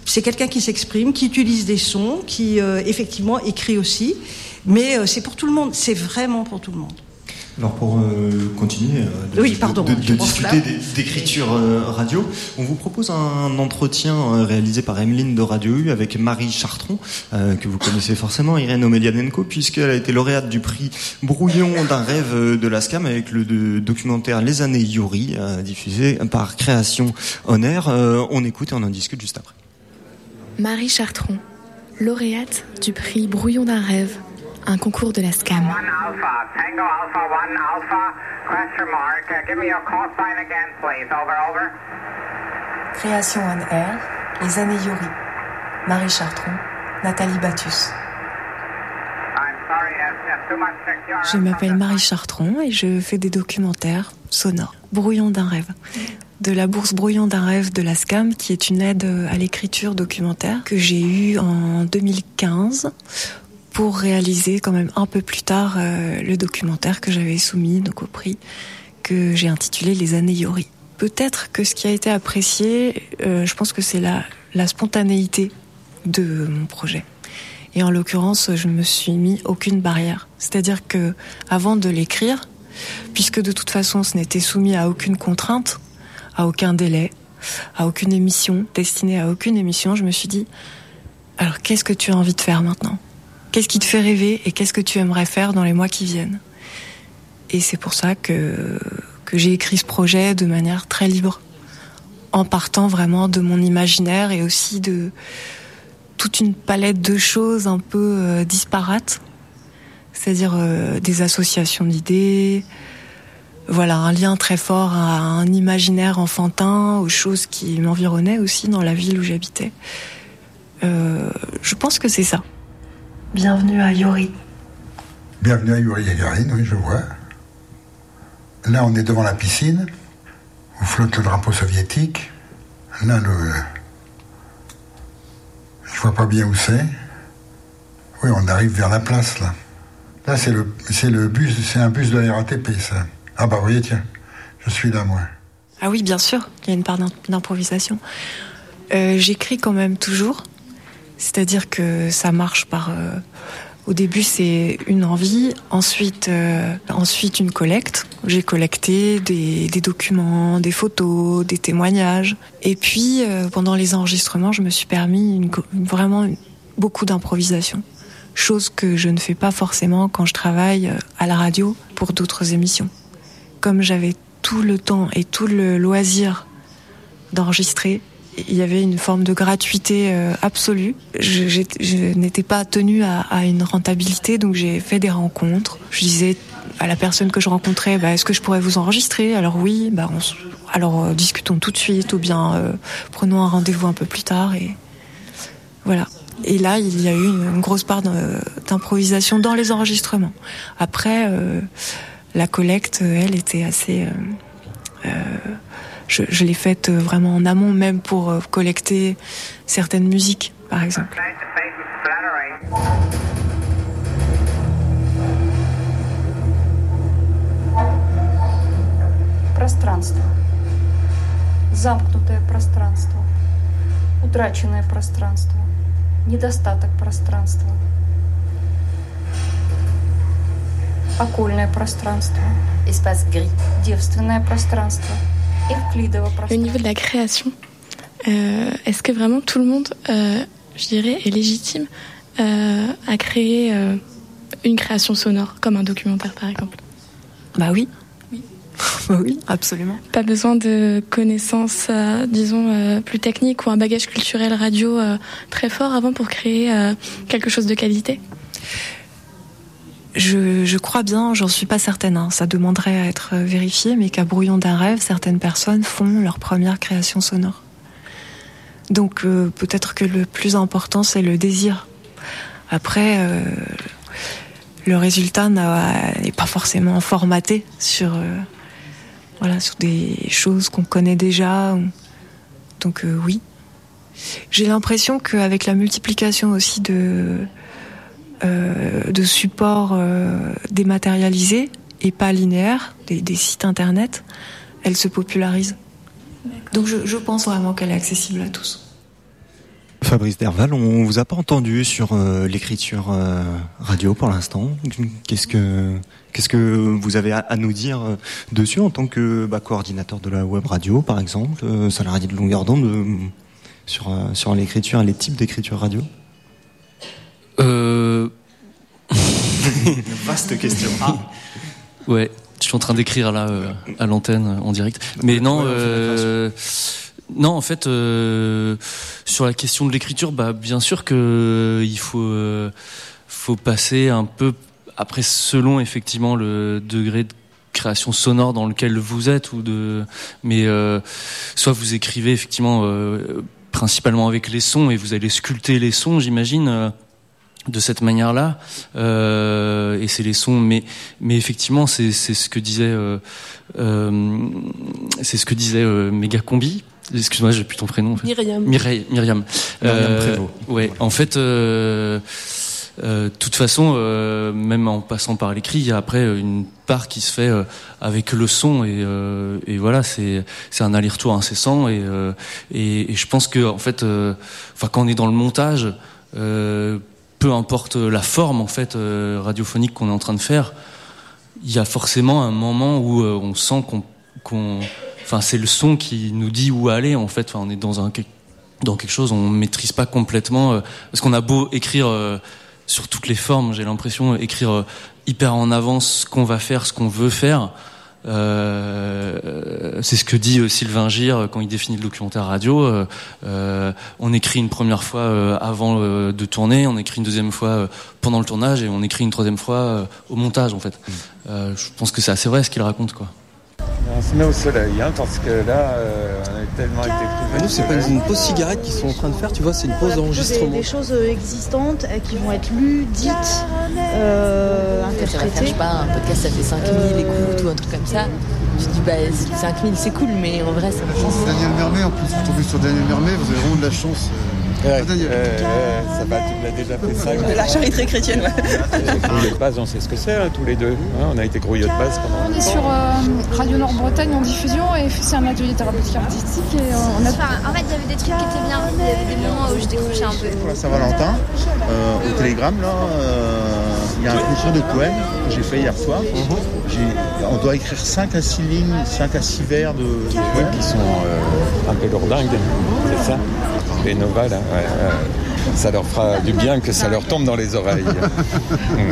C'est quelqu'un qui s'exprime, qui utilise des sons, qui effectivement écrit aussi. Mais c'est pour tout le monde. C'est vraiment pour tout le monde. Alors pour euh, continuer euh, de, discuter d'écriture euh, radio, on vous propose un entretien réalisé par Emeline de Radio U avec Marie Chartron, que vous connaissez forcément, Irène Omelianenko, puisqu'elle a été lauréate du prix Brouillon d'un rêve de la SCAM avec le documentaire Les années Yuri, diffusé par Création On on écoute et on en discute juste après. Marie Chartron, lauréate du prix Brouillon d'un rêve un concours de la SCAM. Création on air, les années Yuri. Marie Chartron, Nathalie Battus. Je m'appelle Marie Chartron et je fais des documentaires sonores. Brouillon d'un rêve. De la bourse Brouillon d'un rêve de la SCAM, qui est une aide à l'écriture documentaire que j'ai eue en 2015 pour réaliser quand même un peu plus tard euh, le documentaire que j'avais soumis donc au prix que j'ai intitulé Les années Yori. Peut-être que ce qui a été apprécié, euh, je pense que c'est la, la spontanéité de mon projet. Et en l'occurrence, je me suis mis aucune barrière. C'est-à-dire que avant de l'écrire, puisque de toute façon ce n'était soumis à aucune contrainte, à aucun délai, à aucune émission, destinée à aucune émission, je me suis dit, alors qu'est-ce que tu as envie de faire maintenant? Qu'est-ce qui te fait rêver et qu'est-ce que tu aimerais faire dans les mois qui viennent? Et c'est pour ça que, j'ai écrit ce projet de manière très libre, en partant vraiment de mon imaginaire et aussi de toute une palette de choses un peu euh, disparates, c'est-à-dire euh, des associations d'idées, voilà, un lien très fort à un imaginaire enfantin, aux choses qui m'environnaient aussi dans la ville où j'habitais. Euh, je pense que c'est ça. Bienvenue à Yuri. Bienvenue à Yuri Yagarine, oui, je vois. Là, on est devant la piscine, où flotte le drapeau soviétique. Là, le. Je vois pas bien où c'est. Oui, on arrive vers la place, là. Là, c'est le, c'est le bus, c'est un bus de la RATP, ça. Ah, bah, vous voyez, tiens, je suis là, moi. Ah oui, bien sûr, il y a une part d'improvisation. Euh, j'écris quand même toujours. C'est-à-dire que ça marche par. Euh, au début, c'est une envie, ensuite, euh, ensuite une collecte. J'ai collecté des, documents, des photos, des témoignages. Et puis, euh, pendant les enregistrements, je me suis permis vraiment beaucoup d'improvisation. Chose que je ne fais pas forcément quand je travaille à la radio pour d'autres émissions. Comme j'avais tout le temps et tout le loisir d'enregistrer, il y avait une forme de gratuité euh, absolue. Je, n'étais pas tenue à, une rentabilité, donc j'ai fait des rencontres. Je disais à la personne que je rencontrais, bah, est-ce que je pourrais vous enregistrer? Alors oui, bah, alors euh, discutons tout de suite, ou bien euh, prenons un rendez-vous un peu plus tard. Et voilà. Et là, il y a eu une, grosse part d'improvisation dans les enregistrements. Après, la collecte, elle, était assez je, l'ai faite euh, vraiment en amont, même pour euh, collecter certaines musiques, par exemple. Пространство. Замкнутое пространство. Утраченное пространство. Недостаток пространства. Окольное пространство. Espace gris. Девственное пространство. Au niveau de la création, euh, est-ce que vraiment tout le monde, euh, je dirais, est légitime euh, à créer une création sonore, comme un documentaire par exemple? Bah oui. Bah oui, absolument. Pas besoin de connaissances, disons, plus techniques ou un bagage culturel radio très fort avant pour créer quelque chose de qualité? Je, crois bien, j'en suis pas certaine, hein, ça demanderait à être vérifié, mais qu'à Brouillon d'un rêve, certaines personnes font leur première création sonore. Donc euh, peut-être que le plus important, c'est le désir. Après, euh, le résultat n'est pas forcément formaté sur, euh, voilà, sur des choses qu'on connaît déjà. Donc oui. J'ai l'impression qu'avec la multiplication aussi de, de supports dématérialisés et pas linéaires, des, des sites internet, elle se popularise. Donc je, pense vraiment qu'elle est accessible à tous. Fabrice Derval, on vous a pas entendu sur euh, l'écriture euh, radio pour l'instant. Qu'est-ce que qu'est-ce que vous avez à, nous dire euh, dessus en tant que bah, coordinateur de la web radio, par exemple, salarié de longueur d'onde, sur sur l'écriture, les types d'écriture radio? Vaste question. Ah. Ouais, je suis en train d'écrire là à l'antenne en direct. Mais non. Non, en fait, euh, sur la question de l'écriture, bah, bien sûr que euh, il faut, euh, faut passer un peu après selon effectivement le degré de création sonore dans lequel vous êtes ou de, mais soit vous écrivez effectivement principalement avec les sons et vous allez sculpter les sons, j'imagine de cette manière-là et c'est les sons mais mais effectivement c'est c'est ce que disait c'est ce que disait Méga Combi Excuse-moi, j'ai plus ton prénom. En fait. Myriam. Myriam. Myriam. Euh, ouais. En fait, euh, euh, toute façon, euh, même en passant par l'écrit, il y a après une part qui se fait euh, avec le son et, euh, et voilà, c'est c'est un aller-retour incessant et, et, et je pense que en fait, enfin quand on est dans le montage, peu importe la forme en fait radiophonique qu'on est en train de faire, il y a forcément un moment où on sent qu'on qu'on enfin c'est le son qui nous dit où aller en fait. Enfin, on est dans un dans quelque chose on maîtrise pas complètement euh, parce qu'on a beau écrire euh, sur toutes les formes, j'ai l'impression écrire euh, hyper en avance ce qu'on va faire, ce qu'on veut faire. C'est ce que dit Sylvain Gir quand il définit le documentaire radio. on écrit une première fois avant de tourner, on écrit une deuxième fois pendant le tournage et on écrit une troisième fois au montage en fait. Mmh. je pense que c'est assez vrai ce qu'il raconte quoi. On se met au soleil, hein, parce que là, euh, on a tellement été pris. nous, c'est pas une pause cigarette qu'ils sont en train de faire, tu vois, c'est une pause d'enregistrement. Des, des, choses euh, existantes euh, qui vont être lues, dites, euh, interprétées. Je sais pas, un podcast ça fait 5000 écoutes ou un truc comme ça. Je dis, bah, 5000 c'est cool, mais en vrai, ça me Daniel Mermet, en plus, vous tombez sur Daniel Mermet, vous avez vraiment de la chance. Ouais, ça va, tu l'as déjà fait ça. La charité chrétienne, ouais. de base, on sait ce que c'est, hein, tous les deux. Hein, on a été grouillot de base pendant On est sur euh, Radio Nord-Bretagne en diffusion et c'est un atelier thérapeutique artistique. Et, euh, on a... en fait, il y avait des trucs qui étaient bien. Il y avait des moments où je décrochais un peu. Saint-Valentin, euh, au Télégramme, là, il y a un concours de poèmes que j'ai fait hier soir. On doit écrire 5 à 6 lignes, 5 à 6 vers de, poèmes qui sont un peu lourdingues, c'est ça? Les Nova, là, ça leur fera du bien que ça leur tombe dans les oreilles.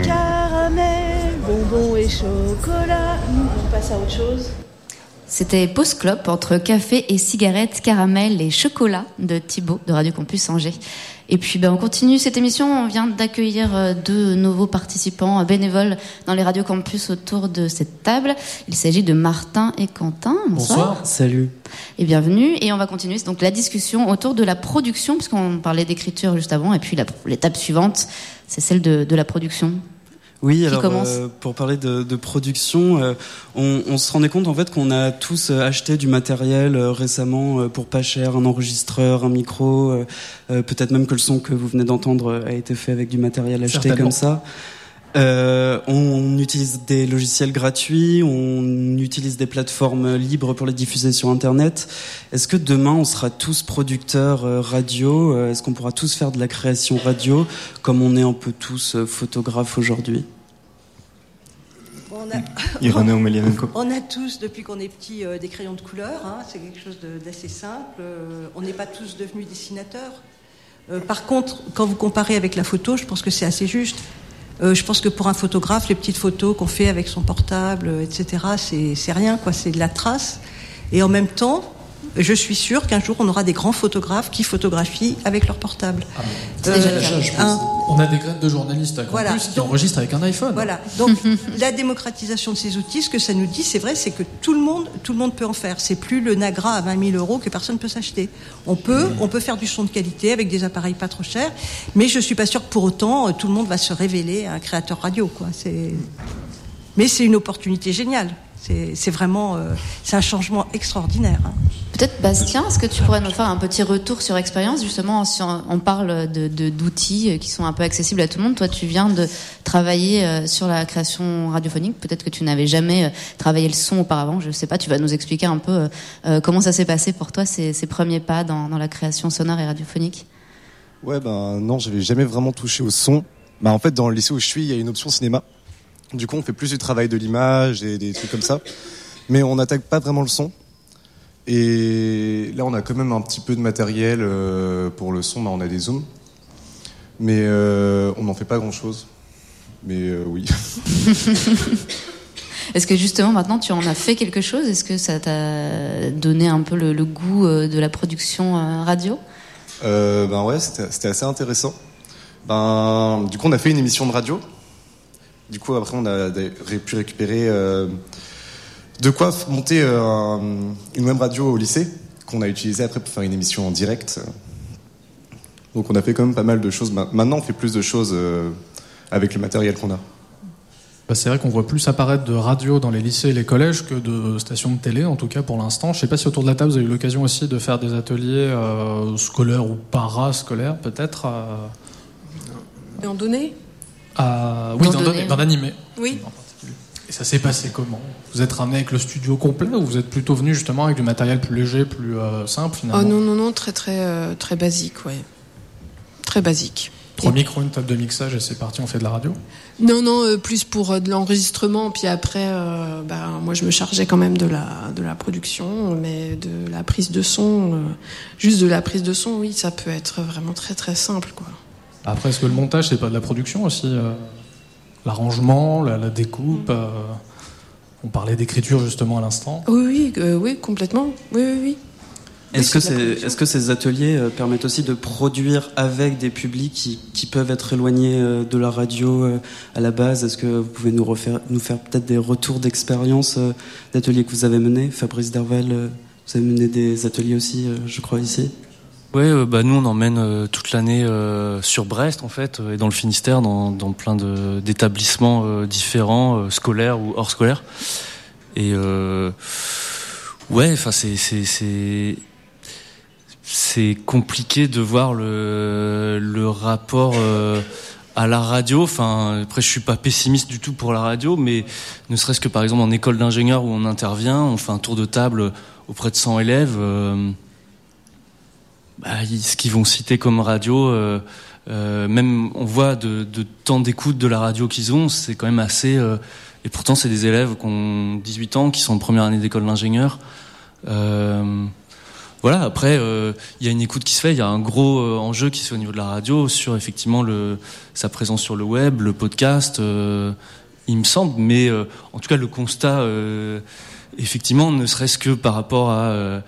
Caramel, bonbons et chocolat. On passe à autre chose. C'était Pause Clope entre café et cigarette, caramel et chocolat de Thibaut de Radio Campus Angers. Et puis ben, on continue cette émission, on vient d'accueillir euh, deux nouveaux participants bénévoles dans les Radio Campus autour de cette table. Il s'agit de Martin et Quentin. Bonsoir. Salut. Et bienvenue. Et on va continuer donc la discussion autour de la production, puisqu'on parlait d'écriture juste avant, et puis l'étape suivante, c'est celle de, de la production. Oui, alors euh, pour parler de, de production, euh, on, on, se rendait compte en fait qu'on a tous euh, acheté du matériel récemment pour pas cher, un enregistreur, un micro, peut-être même que le son que vous venez d'entendre a été fait avec du matériel acheté comme ça. Euh, on utilise des logiciels gratuits, on utilise des plateformes libres pour les diffuser sur Internet. Est-ce que demain on sera tous producteurs euh, radio euh, Est-ce qu'on pourra tous faire de la création radio comme on est un peu tous photographes aujourd'hui? On a, on a tous, depuis qu'on est petit, des crayons de couleur. Hein, c'est quelque chose d'assez simple. on n'est pas tous devenus dessinateurs. par contre, quand vous comparez avec la photo, je pense que c'est assez juste. Euh, je pense que pour un photographe, les petites photos qu'on fait avec son portable, euh, etc., c'est rien, quoi. C'est de la trace. Et en même temps, je suis sûre qu'un jour on aura des grands photographes qui photographient avec leur portable. Ah euh, on a des graines de journalistes à campus qui enregistrent avec un iPhone. Voilà. Donc la démocratisation de ces outils, ce que ça nous dit, c'est vrai, c'est que tout le monde, tout le monde peut en faire. C'est plus le Nagra à 20 000 euros que personne peut s'acheter. On peut, on peut faire du son de qualité avec des appareils pas trop chers, mais je suis pas sûre que pour autant tout le monde va se révéler un créateur radio. Quoi. Mais c'est une opportunité géniale. C'est vraiment euh, c'est un changement extraordinaire. Hein. Peut-être Bastien, est-ce que tu pourrais nous faire un petit retour sur expérience Justement, si on parle d'outils de, qui sont un peu accessibles à tout le monde. Toi, tu viens de travailler euh, sur la création radiophonique. Peut-être que tu n'avais jamais euh, travaillé le son auparavant. Je ne sais pas. Tu vas nous expliquer un peu comment ça s'est passé pour toi ces, ces premiers pas dans, dans, la création sonore et radiophonique? Ouais, ben non, j'avais jamais vraiment touché au son. Ben, en fait, dans le lycée où je suis, il y a une option cinéma. Du coup, on fait plus du travail de l'image et des trucs comme ça. Mais on n'attaque pas vraiment le son. Et là, on a quand même un petit peu de matériel euh, pour le son. Bah, on a des zooms. Mais euh, on n'en fait pas grand-chose. Mais euh, oui. Est-ce que justement maintenant tu en as fait quelque chose? Est-ce que ça t'a donné un peu le, goût de la production radio? Ben ouais, c'était assez intéressant. Ben, du coup, on a fait une émission de radio du coup, après, on a pu récupérer euh, de quoi monter euh, une web radio au lycée qu'on a utilisé après pour faire une émission en direct. Donc, on a fait quand même pas mal de choses. Maintenant, on fait plus de choses euh, avec le matériel qu'on a. Bah, c'est vrai qu'on voit plus apparaître de radio dans les lycées et les collèges que de stations de télé, en tout cas pour l'instant. Je ne sais pas si autour de la table vous avez eu l'occasion aussi de faire des ateliers scolaires ou parascolaires, peut-être. En données oui, dans, l'animé. Oui. Et ça s'est passé comment Vous êtes ramené avec le studio complet ou vous êtes plutôt venu justement avec du matériel plus léger, plus euh, simple finalement Oh non, non, non, très très euh, très basique, ouais. Très basique. Trois micros, une table de mixage et c'est parti, on fait de la radio Non, non, euh, plus pour de l'enregistrement. Puis après, bah, moi je me chargeais quand même de la, de la production, mais de la prise de son, juste de la prise de son, oui, ça peut être vraiment très très simple, quoi. Après, est-ce que le montage, c'est pas de la production aussi euh, L'arrangement, la, découpe euh, On parlait d'écriture justement à l'instant. Oui, oui, euh, oui, complètement. Oui, oui, oui. Est-ce que, est, est que, ces ateliers permettent aussi de produire avec des publics qui, qui peuvent être éloignés de la radio à la base? Est-ce que vous pouvez nous, refaire, nous faire peut-être des retours d'expérience d'ateliers que vous avez menés? Fabrice Derval, vous avez mené des ateliers aussi, je crois, ici Ouais, euh, bah nous on emmène euh, toute l'année euh, sur Brest en fait et dans le Finistère dans, plein d'établissements différents, scolaires ou hors scolaires. Et ouais, enfin c'est compliqué de voir le le rapport à la radio. Enfin après je suis pas pessimiste du tout pour la radio, mais ne serait-ce que par exemple en école d'ingénieur où on intervient, on fait un tour de table auprès de 100 élèves bah, ce qu'ils vont citer comme radio, euh, euh, même on voit de, de temps d'écoute de la radio qu'ils ont, c'est quand même assez. Euh, et pourtant, c'est des élèves qui ont 18 ans, qui sont en première année d'école d'ingénieur. Euh, voilà. Après, il y a une écoute qui se fait. Il y a un gros enjeu qui se fait au niveau de la radio sur effectivement le, sa présence sur le web, le podcast. il me semble, mais en tout cas, le constat, effectivement, ne serait-ce que par rapport à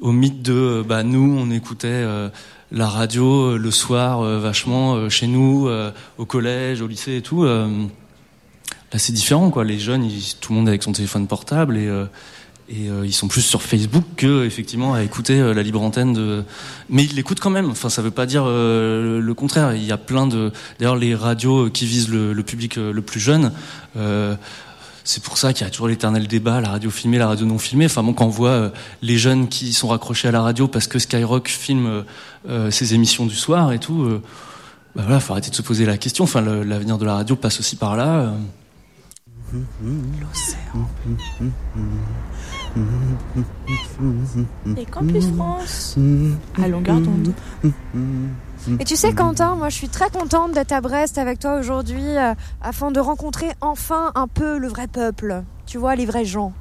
au mythe de euh, bah, nous, on écoutait euh, la radio euh, le soir vachement chez nous, au collège, au lycée et tout. là, c'est différent, quoi. Les jeunes, tout le monde avec son téléphone portable et ils sont plus sur Facebook que effectivement à écouter la libre antenne de mais ils l'écoutent quand même enfin ça veut pas dire le contraire il y a plein de d'ailleurs les radios qui visent le public le plus jeune c'est pour ça qu'il y a toujours l'éternel débat, la radio filmée, la radio non filmée. Enfin bon, quand on voit euh, les jeunes qui sont raccrochés à la radio parce que Skyrock filme euh, euh, ses émissions du soir et tout, bah voilà, faut arrêter de se poser la question. Enfin, l'avenir de la radio passe aussi par là. Et Campus France à longueur d'onde. Et tu sais, Quentin, moi je suis très contente d'être à Brest avec toi aujourd'hui euh, afin de rencontrer enfin un peu le vrai peuple. Tu vois, les vrais gens.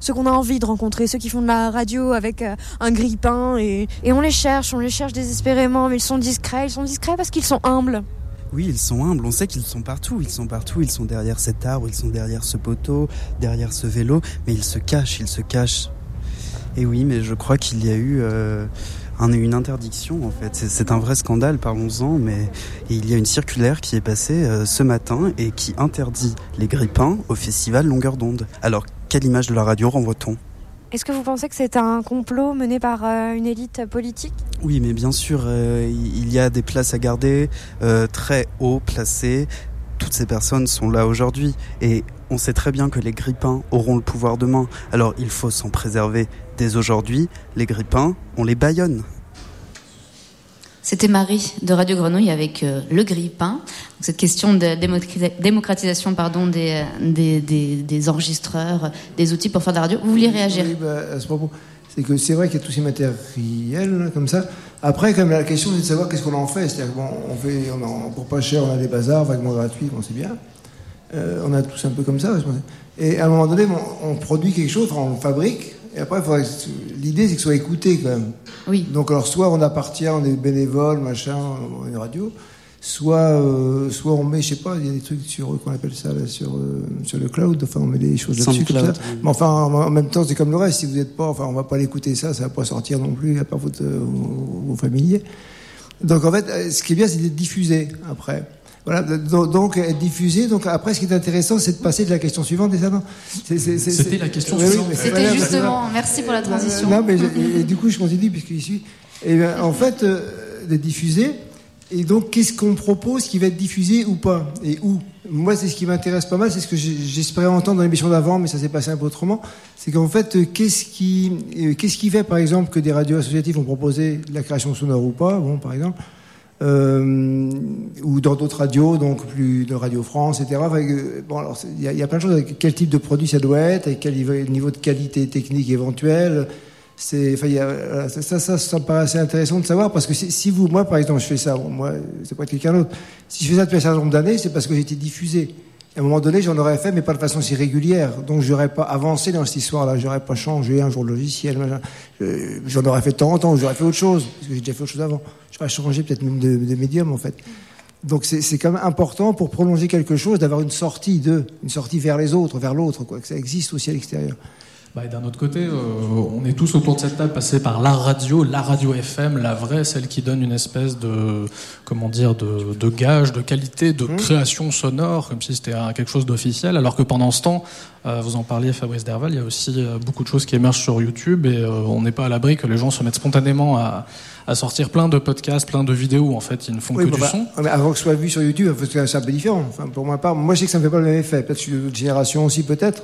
Ceux qu'on a envie de rencontrer, ceux qui font de la radio avec euh, un grille-pain. Et, et on les cherche, on les cherche désespérément, mais ils sont discrets. Ils sont discrets parce qu'ils sont humbles. Oui, ils sont humbles, on sait qu'ils sont partout, ils sont partout, ils sont derrière cet arbre, ils sont derrière ce poteau, derrière ce vélo, mais ils se cachent, ils se cachent Et oui, mais je crois qu'il y a eu une interdiction en fait. C'est un vrai scandale, parlons-en, mais il y a une circulaire qui est passée ce matin et qui interdit les grippins au festival Longueur d'onde. Alors, quelle image de la radio renvoie-t-on? Est-ce que vous pensez que c'est un complot mené par euh, une élite politique? Oui, mais bien sûr, euh, il y a des places à garder, euh, très haut placées. Toutes ces personnes sont là aujourd'hui et on sait très bien que les grippins auront le pouvoir demain. Alors il faut s'en préserver dès aujourd'hui. Les grippins, on les baillonne. C'était Marie de Radio Grenouille avec euh, le grille-pain. Cette question de démocratisation pardon, des, des, des, enregistreurs, des outils pour faire de la radio. Vous vouliez réagir Oui, bah, à ce propos. C'est que c'est vrai qu'il y a tous ces matériels comme ça. Après, comme la question, c'est de savoir qu'est-ce qu'on en fait. C'est-à-dire bon, on fait, on pour pas cher, on a des bazars vaguement gratuits, on sait bien. Euh, on a tous un peu comme ça. Et à un moment donné, on produit quelque chose, on fabrique, et après, l'idée, c'est que ce soit écouté quand même. Oui. Donc, alors, soit on appartient, on est bénévole, machin, on est radio, soit, euh, soit on met, je sais pas, il y a des trucs sur, qu'on appelle ça, là, sur, euh, sur le cloud, enfin, on met des choses là-dessus. Mais enfin, en même temps, c'est comme le reste, si vous n'êtes pas, enfin, on va pas l'écouter ça, ça va pas sortir non plus, à part votre, euh, vos familiers. Donc, en fait, ce qui est bien, c'est d'être diffusé après. Voilà, donc être diffusé. Donc après, ce qui est intéressant, c'est de passer de la question suivante. C'était la question suivante. C'était justement. Merci pour la transition. Non, mais et, du coup, je continue puisqu'il suit. Et bien, en fait, euh, d'être diffusé. Et donc, qu'est-ce qu'on propose qui va être diffusé ou pas Et où Moi, c'est ce qui m'intéresse pas mal. C'est ce que j'espérais entendre dans l'émission d'avant, mais ça s'est passé un peu autrement. C'est qu'en fait, euh, qu'est-ce qui, euh, qu'est-ce qui fait, par exemple, que des radios associatives ont proposé la création sonore ou pas Bon, par exemple. Euh, ou dans d'autres radios, donc plus de Radio France, etc. bon, alors il y, a plein de choses. Avec quel type de produit ça doit être, avec quel niveau de qualité technique éventuel. C'est, ça, ça, ça, me paraît assez intéressant de savoir parce que si, vous, moi par exemple, je fais ça, moi, c'est pas quelqu'un d'autre. Si je fais ça depuis un certain nombre d'années, c'est parce que j'ai été diffusé. À un moment donné, j'en aurais fait, mais pas de façon si régulière. Donc, j'aurais pas avancé dans cette histoire-là. J'aurais pas changé un jour le logiciel. J'en aurais fait de temps en temps. J'aurais fait autre chose, parce que j'ai déjà fait autre chose avant. J'aurais changé peut-être même de, de, médium, en fait. Donc, c'est quand même important pour prolonger quelque chose d'avoir une sortie de, une sortie vers les autres, vers l'autre, quoi. Que ça existe aussi à l'extérieur. Bah, D'un autre côté, euh, on est tous autour de cette table passés par la radio, la radio FM, la vraie, celle qui donne une espèce de, comment dire, de, de gage, de qualité, de mmh. création sonore, comme si c'était quelque chose d'officiel, alors que pendant ce temps, euh, vous en parliez, Fabrice Derval, il y a aussi euh, beaucoup de choses qui émergent sur YouTube et on n'est pas à l'abri que les gens se mettent spontanément à, à, sortir plein de podcasts, plein de vidéos en fait ils ne font que du bah, son. Mais avant que ce soit vu sur YouTube, c'est un peu différent. Enfin, pour ma part, moi je sais que ça ne me fait pas le même effet. Peut-être que je suis d'autres générations aussi, peut-être.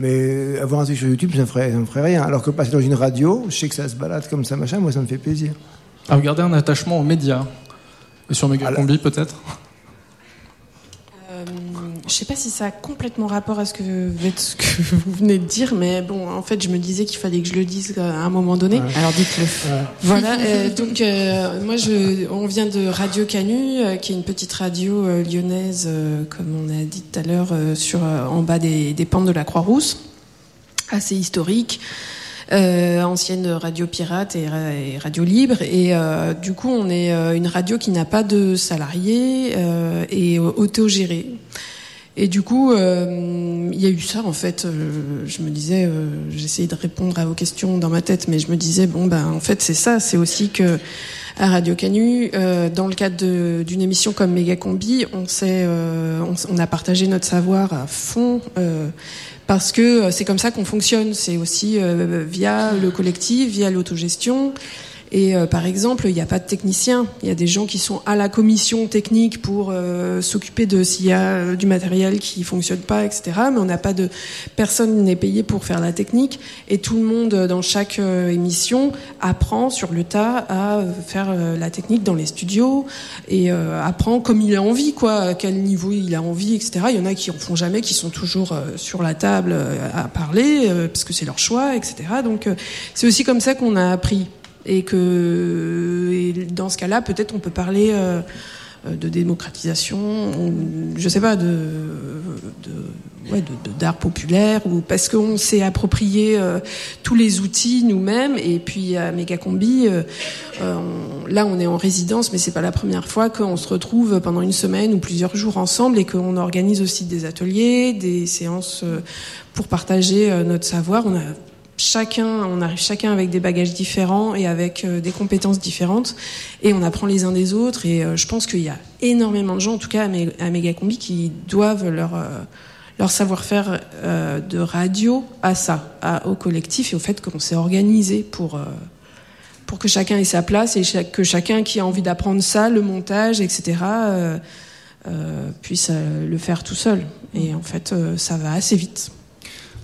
Mais avoir un truc sur YouTube, ça ne ferait, me ferait rien. Alors que passer dans une radio, je sais que ça se balade comme ça, machin, moi ça me fait plaisir. À regarder un attachement aux médias. Et sur Megacombi peut-être je sais pas si ça a complètement rapport à ce que, ce que vous venez de dire, mais bon, en fait, je me disais qu'il fallait que je le dise à un moment donné. Alors dites-le. Voilà. Euh, donc, euh, moi, je, on vient de Radio Canu, euh, qui est une petite radio lyonnaise, comme on a dit tout à l'heure, sur en bas des, des pentes de la Croix-Rousse, assez historique. Euh, ancienne radio pirate et, radio libre. Et euh, du coup, on est une radio qui n'a pas de salariés et autogérée. Et du coup, euh, il y a eu ça en fait. Euh, je me disais, euh, j'essayais de répondre à vos questions dans ma tête, mais je me disais bon ben en fait c'est ça, c'est aussi que à Radio Canu, dans le cadre d'une émission comme Méga Combi, on s'est, on, on, a partagé notre savoir à fond parce que c'est comme ça qu'on fonctionne. C'est aussi via le collectif, via l'autogestion. Et euh, par exemple, il n'y a pas de technicien. Il y a des gens qui sont à la commission technique pour euh, s'occuper de s'il y a euh, du matériel qui fonctionne pas, etc. Mais on n'a pas de personne n'est payé pour faire la technique. Et tout le monde dans chaque émission apprend sur le tas à faire la technique dans les studios et apprend comme il a envie, quoi, à quel niveau il a envie, etc. Il y en a qui en font jamais, qui sont toujours sur la table à parler parce que c'est leur choix, etc. Donc c'est aussi comme ça qu'on a appris et que dans ce cas-là, peut-être on peut parler euh, de démocratisation, je sais pas, de, d'art populaire, ou parce qu'on s'est approprié euh, tous les outils nous-mêmes. Et puis à Megacombi, euh, là on est en résidence, mais c'est pas la première fois qu'on se retrouve pendant une semaine ou plusieurs jours ensemble et qu'on organise aussi des ateliers, des séances pour partager notre savoir. On chacun, on arrive chacun avec des bagages différents et avec des compétences différentes, et on apprend les uns des autres. Et je pense qu'il y a énormément de gens, en tout cas à, Megacombi, qui doivent leur leur savoir-faire de radio à ça, au collectif et au fait qu'on s'est organisé pour pour que chacun ait sa place et que chacun qui a envie d'apprendre ça, le montage, etc., euh, euh, puisse euh, le faire tout seul. Et en fait, ça va assez vite.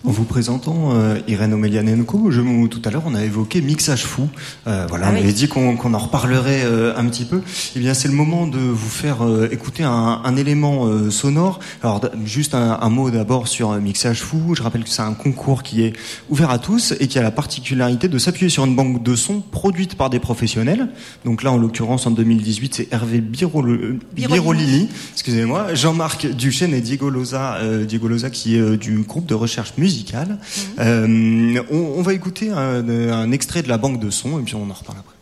En vous présentant euh, Irène Omelianenko, je, tout à l'heure on a évoqué mixage fou. Euh, voilà, ah on avait dit qu'on en reparlerait euh, un petit peu. Eh bien, c'est le moment de vous faire écouter un, un élément sonore. Alors, juste un, un mot d'abord sur mixage fou. Je rappelle que c'est un concours qui est ouvert à tous et qui a la particularité de s'appuyer sur une banque de sons produite par des professionnels. Donc là, en l'occurrence, en 2018, c'est Hervé Birolini, excusez-moi, Jean-Marc Duchesne et Diego Loza, Diego Loza qui est du groupe de recherche musicale musicale. Euh, on, on, va écouter un, un extrait de la banque de sons et puis on en reparle après.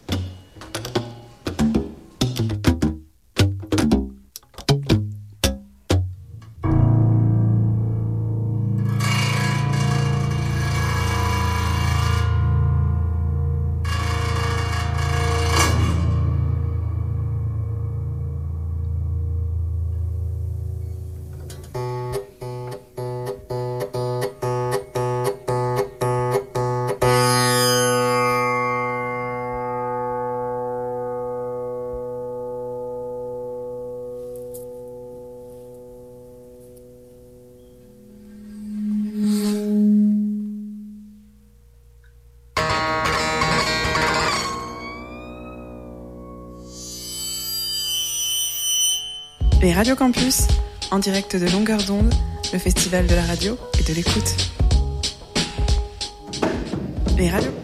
Campus, en direct de Longueur d'onde, le festival de la radio et de l'écoute. Les radios.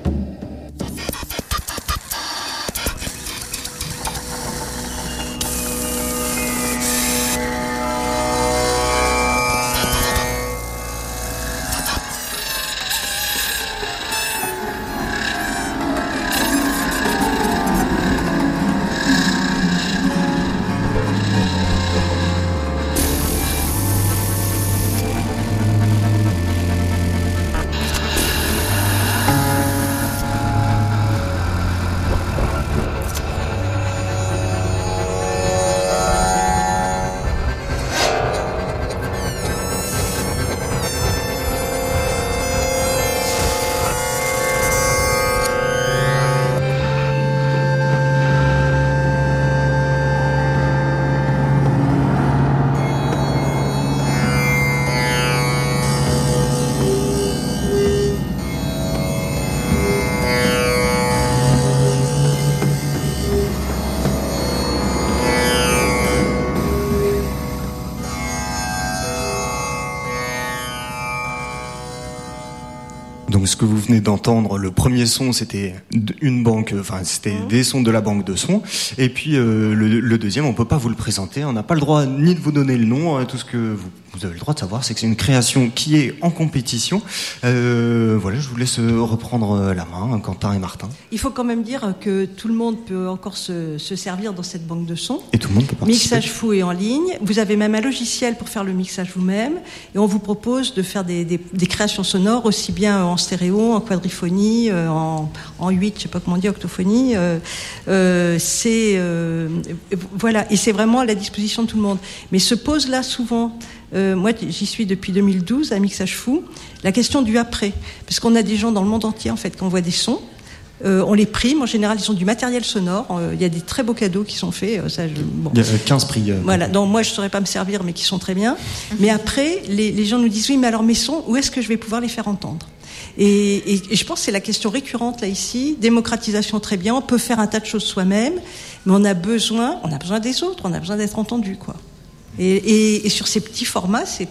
Que vous venez d'entendre, le premier son, c'était une banque, enfin c'était mmh. des sons de la banque de sons. Et puis euh, le, deuxième, on peut pas vous le présenter, on n'a pas le droit ni de vous donner le nom. Hein, tout ce que vous vous avez le droit de savoir, c'est que c'est une création qui est en compétition. Euh, voilà, je vous laisse reprendre euh, la main, Quentin et Martin. Il faut quand même dire que tout le monde peut encore se, servir dans cette banque de sons. Et tout le monde peut participer. Mixage fou est en ligne. Vous avez même un logiciel pour faire le mixage vous-même. Et on vous propose de faire des, créations sonores aussi bien en stéréo, en quadriphonie, euh, en, en 8, je sais pas comment dire, octophonie. c'est voilà, et c'est vraiment à la disposition de tout le monde. Mais se pose là souvent euh, moi j'y suis depuis 2012 à Mixage Fou, la question du après. Parce qu'on a des gens dans le monde entier en fait qui envoient des sons. Euh, on les prime, en général ils ont du matériel sonore, euh, il y a des très beaux cadeaux qui sont faits. Ça, Il y a 15 prix. voilà, donc moi je ne saurais pas me servir mais qui sont très bien. Mais après, les, les gens nous disent oui mais alors mes sons, où est-ce que je vais pouvoir les faire entendre? Et, et, et, je pense que c'est la question récurrente là ici. Démocratisation très bien, on peut faire un tas de choses soi-même, mais on a besoin, on a besoin des autres, on a besoin d'être entendu, quoi. Et, sur ces petits formats, c'est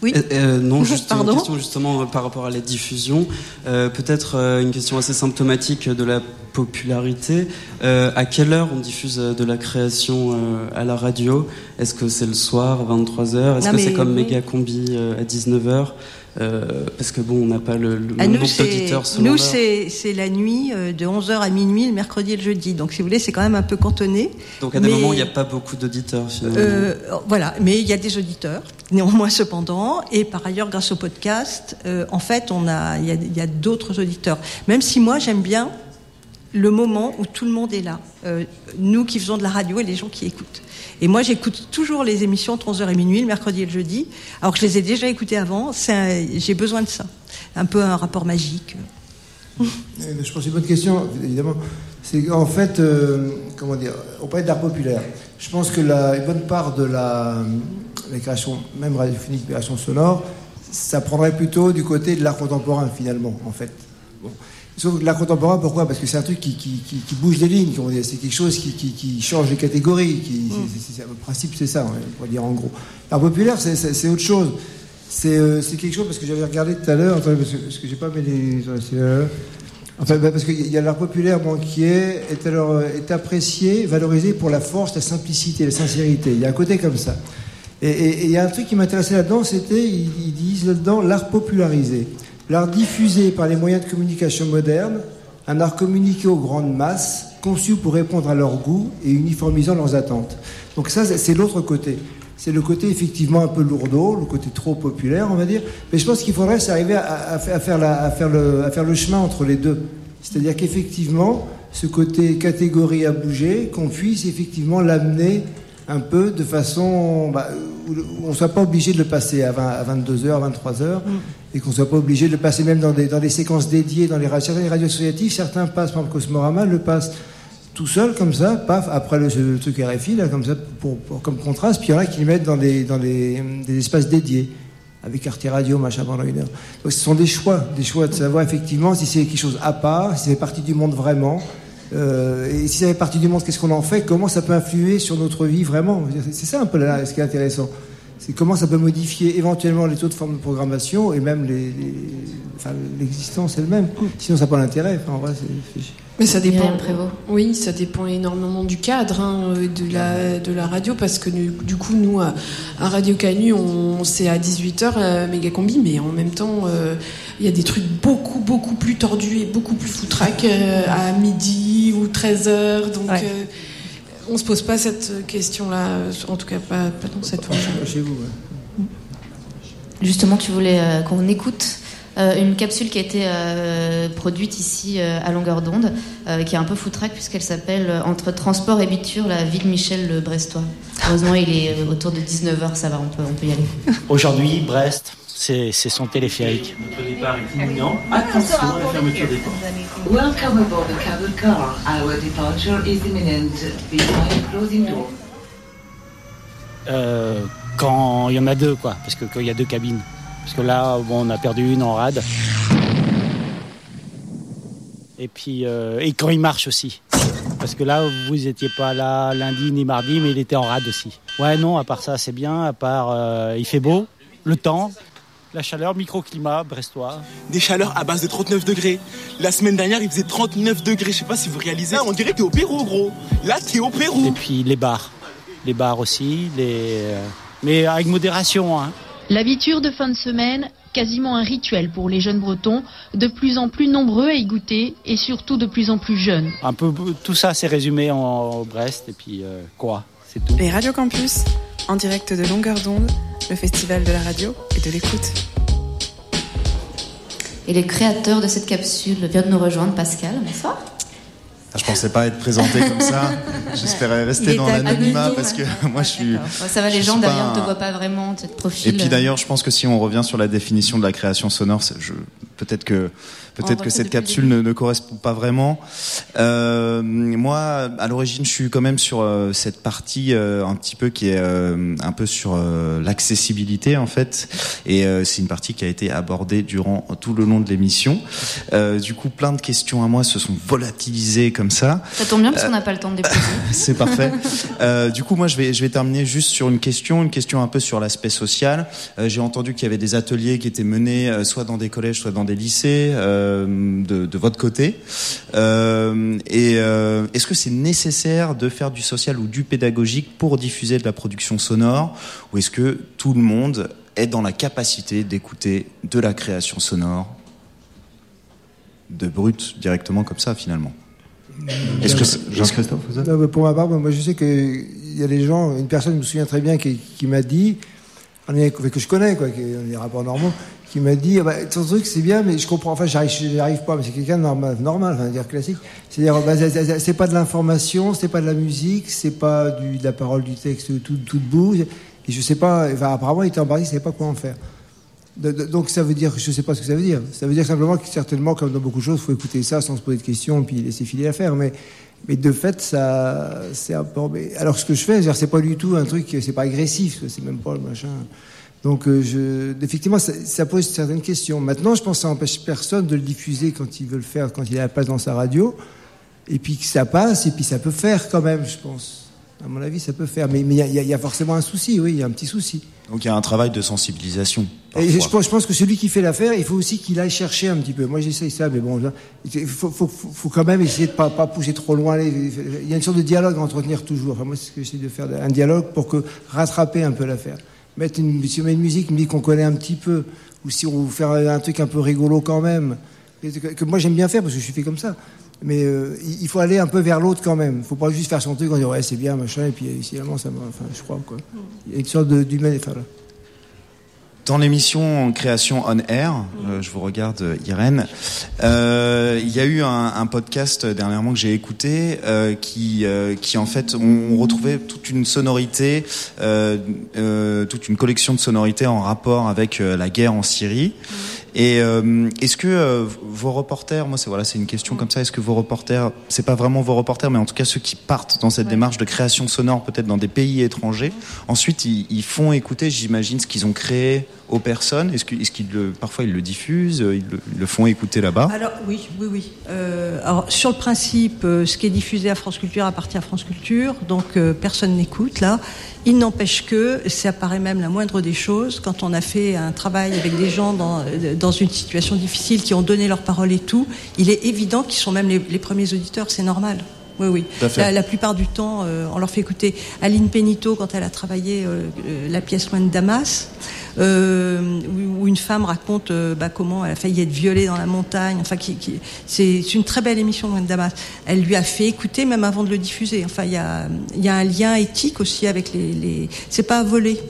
oui. Euh, euh, non, juste une question justement euh, par rapport à la diffusion. Peut-être une question assez symptomatique de la popularité. à quelle heure on diffuse de la création à la radio? Est-ce que c'est le soir, 23h Est-ce que c'est comme oui. Méga Combi à 19h euh, parce que bon, on n'a pas le, le ah, nombre d'auditeurs Nous, c'est la nuit euh, de 11h à minuit, le mercredi et le jeudi. Donc, si vous voulez, c'est quand même un peu cantonné. Donc, à des moments, il n'y a pas beaucoup d'auditeurs, euh, voilà, mais il y a des auditeurs, néanmoins, cependant. et par ailleurs grâce au podcast, euh, en fait, on a, il y a, d'autres auditeurs. Même si moi j'aime bien le moment où tout le monde est là, nous qui faisons de la radio et les gens qui écoutent. Et moi, j'écoute toujours les émissions entre 11h et minuit, le mercredi et le jeudi, alors que je les ai déjà écoutées avant. J'ai besoin de ça. Un peu un rapport magique. Je pense une bonne question, évidemment. C'est en fait, euh, comment dire, on parlait d'art populaire. Je pense que la, une bonne part de la, création, même radiophonique, création sonore, ça prendrait plutôt du côté de l'art contemporain, finalement, en fait. Sauf l'art contemporain, pourquoi? Parce que c'est un truc qui, qui, bouge les lignes, c'est quelque chose qui, change les catégories. Qui, mm. le principe, c'est ça, on pourrait dire en gros. L'art populaire, c'est autre chose. Euh, c'est quelque chose, parce que j'avais regardé tout à l'heure, parce que, que j'ai pas mis les. Enfin, bah, parce qu'il y a l'art populaire qui est, est, alors, est apprécié, valorisé pour la force, la simplicité, la sincérité. Il y a un côté comme ça. Et il y a un truc qui m'intéressait là-dedans, c'était, ils, disent là-dedans, l'art popularisé. L'art diffusé par les moyens de communication modernes, un art communiqué aux grandes masses, conçu pour répondre à leur goût et uniformisant leurs attentes. Donc ça, c'est l'autre côté. C'est le côté effectivement un peu lourdeau, le côté trop populaire, on va dire. Mais je pense qu'il faudrait s'arriver à, faire le, chemin entre les deux. C'est-à-dire qu'effectivement, ce côté catégorie à bouger, qu'on puisse effectivement l'amener un peu de façon bah, où on ne soit pas obligé de le passer à, 22h, à 23h, et qu'on ne soit pas obligé de le passer même dans des, dans des séquences dédiées dans les, radios, les radios associatives. Certains passent, par exemple, Cosmorama le passe tout seul comme ça, paf, après le, truc RFI, là, comme ça, pour, comme contraste, puis il y en a qui le mettent dans des, dans des, espaces dédiés, avec Arte Radio, machin, pendant une heure. Donc ce sont des choix, des choix de savoir effectivement si c'est quelque chose à part, si c'est partie du monde vraiment, euh, et si ça fait partie du monde, qu'est-ce qu'on en fait? Comment ça peut influer sur notre vie vraiment? C'est ça un peu là, ce qui est intéressant. C'est comment ça peut modifier éventuellement les autres formes de programmation et même l'existence les, elle-même. Sinon, ça n'a pas d'intérêt. Enfin, en vrai, c'est mais ça dépend. Oui, ça dépend énormément du cadre hein, de, la, de la radio parce que du, coup, nous, à, Radio Canu, on, c'est à 18h la méga combi, mais en même temps, euh, il y a des trucs beaucoup, beaucoup plus tordus et beaucoup plus foutraques euh, à midi ou 13h. Donc. Euh, on se pose pas cette question-là, en tout cas pas, dans cette fois. Chez vous, Justement, tu voulais qu'on écoute euh, une capsule qui a été euh, produite ici euh, à longueur d'onde, qui est un peu foutraque puisqu'elle s'appelle Entre transport et biture, la vie de Michel le Brestois. Heureusement, il est autour de 19h, ça va, on peut, on peut y aller. Aujourd'hui, Brest, c'est son téléphérique. Notre départ est imminent. Attention à la fermeture des portes. Welcome aboard the cable car. Our departure is imminent. Behind closing door. quand il y en a deux, quoi, parce que quand il y a deux cabines. Parce que là, bon, on a perdu une en rade. Et puis, euh, et quand il marche aussi. Parce que là, vous n'étiez pas là lundi ni mardi, mais il était en rade aussi. Ouais, non, à part ça, c'est bien. À part, euh, il fait beau, le temps, la chaleur, microclimat, brestois. Des chaleurs à base de 39 degrés. La semaine dernière, il faisait 39 degrés. Je sais pas si vous réalisez. on dirait que t'es au Pérou, gros. Là, t'es au Pérou. Et puis les bars. Les bars aussi. Les... Euh, mais avec modération, hein. L'habitude de fin de semaine, quasiment un rituel pour les jeunes bretons, de plus en plus nombreux à y goûter et surtout de plus en plus jeunes. Un peu tout ça c'est résumé en Brest et puis euh, quoi, c'est tout. Les Radio Campus, en direct de Longueur d'onde, le festival de la radio et de l'écoute. Et le créateur de cette capsule vient de nous rejoindre, Pascal. Bonsoir. Ah, je pensais pas être présenté comme ça. J'espérais rester dans l'anonymat parce que moi je suis. Ça va, les gens derrière ne te voient pas vraiment, te profil. Et puis d'ailleurs, je pense que si on revient sur la définition de la création sonore, je... peut-être que Peut-être que cette capsule ne, ne, correspond pas vraiment. Euh, moi, à l'origine, je suis quand même sur euh, cette partie euh, un petit peu qui est un peu sur l'accessibilité en fait, et c'est une partie qui a été abordée durant tout le long de l'émission. du coup, plein de questions à moi se sont volatilisées comme ça. Ça tombe bien parce qu'on n'a pas le temps de déposer. c'est parfait. du coup, moi, je vais je vais terminer juste sur une question, une question un peu sur l'aspect social. J'ai entendu qu'il y avait des ateliers qui étaient menés soit dans des collèges, soit dans des lycées. Euh, de, votre côté. Euh, et euh, est-ce que c'est nécessaire de faire du social ou du pédagogique pour diffuser de la production sonore, ou est-ce que tout le monde est dans la capacité d'écouter de la création sonore de brut directement comme ça finalement? Est-ce que Jean-Christophe Pour ma part, moi je sais qu'il y a des gens, une personne, me souviens très bien, qui, m'a dit que je connais, quoi, qui est des rapports normaux, qui m'a dit ah bah, ton truc c'est bien, mais je comprends. Enfin, j'arrive, j'arrive pas, mais c'est quelqu'un de normal, normal, enfin, dire classique. C'est-à-dire, bah, c'est pas de l'information, c'est pas de la musique, c'est pas de la parole, du texte, tout, tout debout. Et je sais pas. Apparemment, il était embarqué, il savait pas quoi en faire. Donc ça veut dire, je sais pas ce que ça veut dire. Ça veut dire simplement que certainement, comme dans beaucoup de choses, faut écouter ça sans se poser de questions, puis laisser filer l'affaire. Mais mais de fait, ça, c'est un peu. Alors ce que je fais, c'est pas du tout un truc, c'est pas agressif, c'est même pas le machin. Donc, euh, je, effectivement, ça, ça, pose certaines questions. Maintenant, je pense que ça n'empêche personne de le diffuser quand il veut le faire, quand il a la place dans sa radio. Et puis que ça passe, et puis ça peut faire quand même, je pense. À mon avis, ça peut faire. Mais il y, y, a forcément un souci, oui, il y a un petit souci. Donc il y a un travail de sensibilisation. Et je pense, je pense, que celui qui fait l'affaire, il faut aussi qu'il aille chercher un petit peu. Moi, j'essaye ça, mais bon, il faut, faut, faut, quand même essayer de pas, pas pousser trop loin. Il y a une sorte de dialogue à entretenir toujours. Enfin, moi, c'est ce que j'essaie de faire, un dialogue pour que rattraper un peu l'affaire mettre une, si on met une musique, une musique qu'on connaît un petit peu, ou si on veut faire un truc un peu rigolo quand même, que, moi j'aime bien faire parce que je suis fait comme ça. Mais euh, il faut aller un peu vers l'autre quand même. Il faut pas juste faire son truc en disant ouais c'est bien machin et puis finalement ça enfin je crois quoi. Il y a une sorte d'humain enfin. Dans l'émission Création on Air, euh, je vous regarde euh, Irène, euh, il y a eu un, podcast dernièrement que j'ai écouté euh, qui, euh, qui en fait on, retrouvait toute une sonorité, toute une collection de sonorités en rapport avec la guerre en Syrie. Et euh, est-ce que euh, vos reporters, moi c'est voilà, c'est une question comme ça, est-ce que vos reporters, c'est pas vraiment vos reporters, mais en tout cas ceux qui partent dans cette démarche de création sonore, peut-être dans des pays étrangers, ensuite ils, ils font écouter, j'imagine, ce qu'ils ont créé aux personnes? Est-ce qu'ils, est parfois ils le diffusent, ils le, font écouter là-bas? Alors oui, oui, oui. Euh, alors sur le principe, euh, ce qui est diffusé à France Culture appartient à France Culture, donc personne n'écoute là. Il n'empêche que, ça paraît même la moindre des choses, quand on a fait un travail avec des gens dans, dans une situation difficile, qui ont donné leur parole et tout, il est évident qu'ils sont même les, les premiers auditeurs, c'est normal. Oui, oui. La, la, plupart du temps, euh, on leur fait écouter Aline Penito quand elle a travaillé euh, la pièce Loin de Damas, euh, où une femme raconte euh, bah, comment elle a failli être violée dans la montagne. Enfin, qui, qui c'est une très belle émission Damas. Elle lui a fait écouter même avant de le diffuser. Enfin, il y a, y a un lien éthique aussi avec les. les... C'est pas à voler.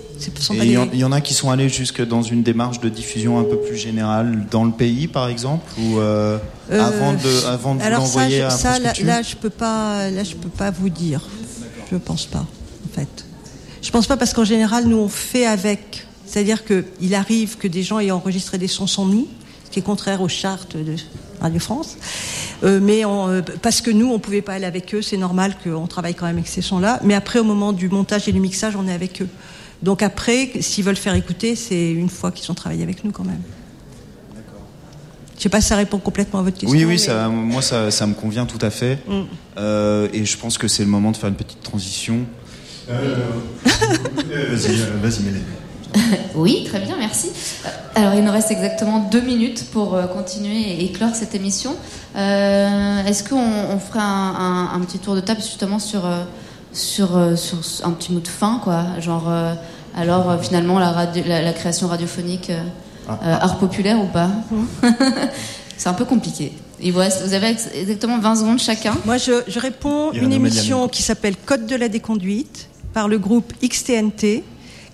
Il y, y, en a qui sont allés jusque dans une démarche de diffusion un peu plus générale dans le pays, par exemple, ou euh, avant de avant de l'envoyer à ça, là, là, je peux pas, là, je peux pas vous dire. Je pense pas, en fait. Je pense pas parce qu'en général, nous on fait avec. C'est-à-dire qu'il arrive que des gens aient enregistré des sons sans nous, ce qui est contraire aux chartes de Radio France. Euh, mais on, euh, parce que nous, on pouvait pas aller avec eux, c'est normal qu'on travaille quand même avec ces sons-là. Mais après, au moment du montage et du mixage, on est avec eux. Donc après, s'ils veulent faire écouter, c'est une fois qu'ils ont travaillé avec nous quand même. Je sais pas si ça répond complètement à votre question. Oui, oui, ça, moi ça, ça, me convient tout à fait. Mm. Euh, et je pense que c'est le moment de faire une petite transition. Euh... vas-y, vas-y, Mélène. oui, très bien, merci. Alors, il nous reste exactement deux minutes pour euh, continuer et éclore cette émission. Euh, Est-ce qu'on on ferait un, un, un, petit tour de table justement sur euh, sur, euh, sur un petit mot de fin, quoi? Genre, euh, alors euh, finalement, la, radio, la, la, création radiophonique, ah. art populaire ou pas? C'est un peu compliqué. Il vous, reste, vous avez exactement 20 secondes chacun. Moi, je, je réponds une émission qui s'appelle Code de la déconduite par le groupe XTNT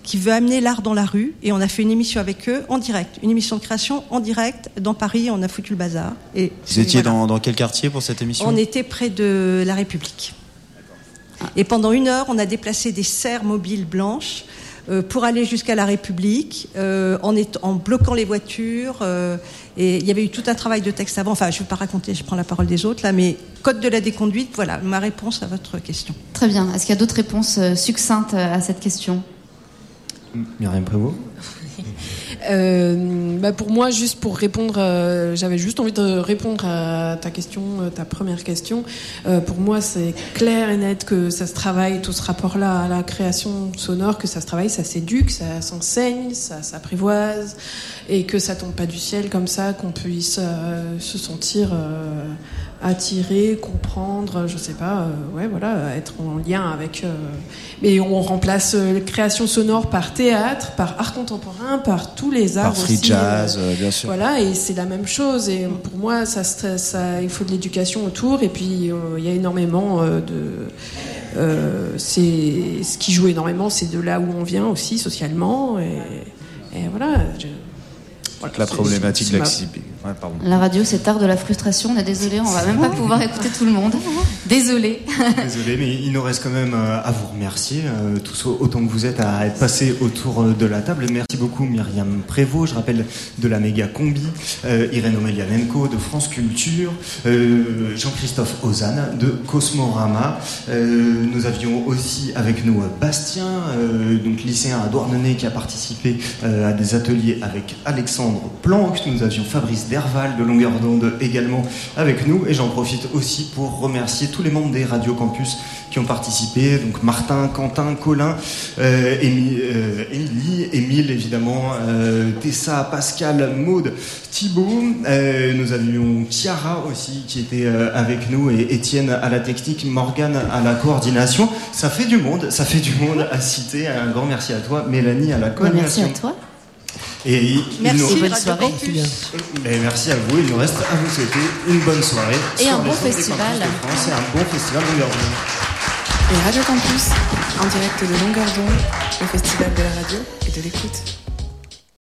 qui veut amener l'art dans la rue et on a fait une émission avec eux en direct, une émission de création en direct dans Paris, on a foutu le bazar. Et Vous étiez voilà. dans, dans, quel quartier pour cette émission On était près de la République. Et pendant une heure, on a déplacé des serres mobiles blanches euh, pour aller jusqu'à la République euh, en, en, bloquant les voitures. Euh, et il y avait eu tout un travail de texte avant. Enfin, je ne vais pas raconter, je prends la parole des autres là, mais code de la déconduite, voilà ma réponse à votre question. Très bien. Est-ce qu'il y a d'autres réponses succinctes à cette question? Myriam Prévost euh, bah pour moi, juste pour répondre, euh, j'avais juste envie de répondre à ta question, euh, ta première question. Pour moi, c'est clair et net que ça se travaille, tout ce rapport-là à la création sonore, que ça se travaille, ça s'éduque, ça s'enseigne, ça s'apprivoise, et que ça tombe pas du ciel comme ça, qu'on puisse se sentir attirer, comprendre, je sais pas, euh, ouais, voilà, être en lien avec. Euh, mais on remplace euh, création sonore par théâtre, par art contemporain, par tous les arts par free aussi. jazz, bien sûr. Voilà, et c'est la même chose. Et pour moi, ça, ça, il faut de l'éducation autour. Et puis, il y a énormément de c'est ce qui joue énormément, c'est de là où on vient aussi socialement. Et, et voilà. Je, la problématique de la radio, c'est tard de la frustration. On est désolé, on va même pas pouvoir écouter tout le monde. Désolé. désolé, mais il nous reste quand même euh, à vous remercier, euh, tous autant que vous êtes à être passés autour euh, de la table. Merci beaucoup Myriam Prévost, je rappelle de la méga combi, Irène Omelianenko de France Culture, Jean-Christophe Ozane de Cosmorama. nous avions aussi avec nous Bastien, donc lycéen à Douarnenez qui a participé à des ateliers avec Alexandre Planck. Nous avions Fabrice Derval de Longueur d'onde également avec nous. Et j'en profite aussi pour remercier tous les membres des Radio Campus qui ont participé. Donc Martin, Quentin, Colin, euh, euh Émilie, Émile évidemment, euh, Tessa, Pascal, Maude, Thibaut. Euh, nous avions Chiara aussi qui était avec nous et Étienne à la technique, Morgane à la coordination. Ça fait du monde, ça fait du monde à citer. Un grand merci à toi, Mélanie à la coordination. Merci à toi. Et merci, bonne soirée. Et merci à vous. Il nous reste à vous souhaiter une bonne soirée. Et un bon festival. Et un bon festival Longueur d'onde. Et Radio Campus, en direct de Longueur d'onde, le festival de la radio et de l'écoute.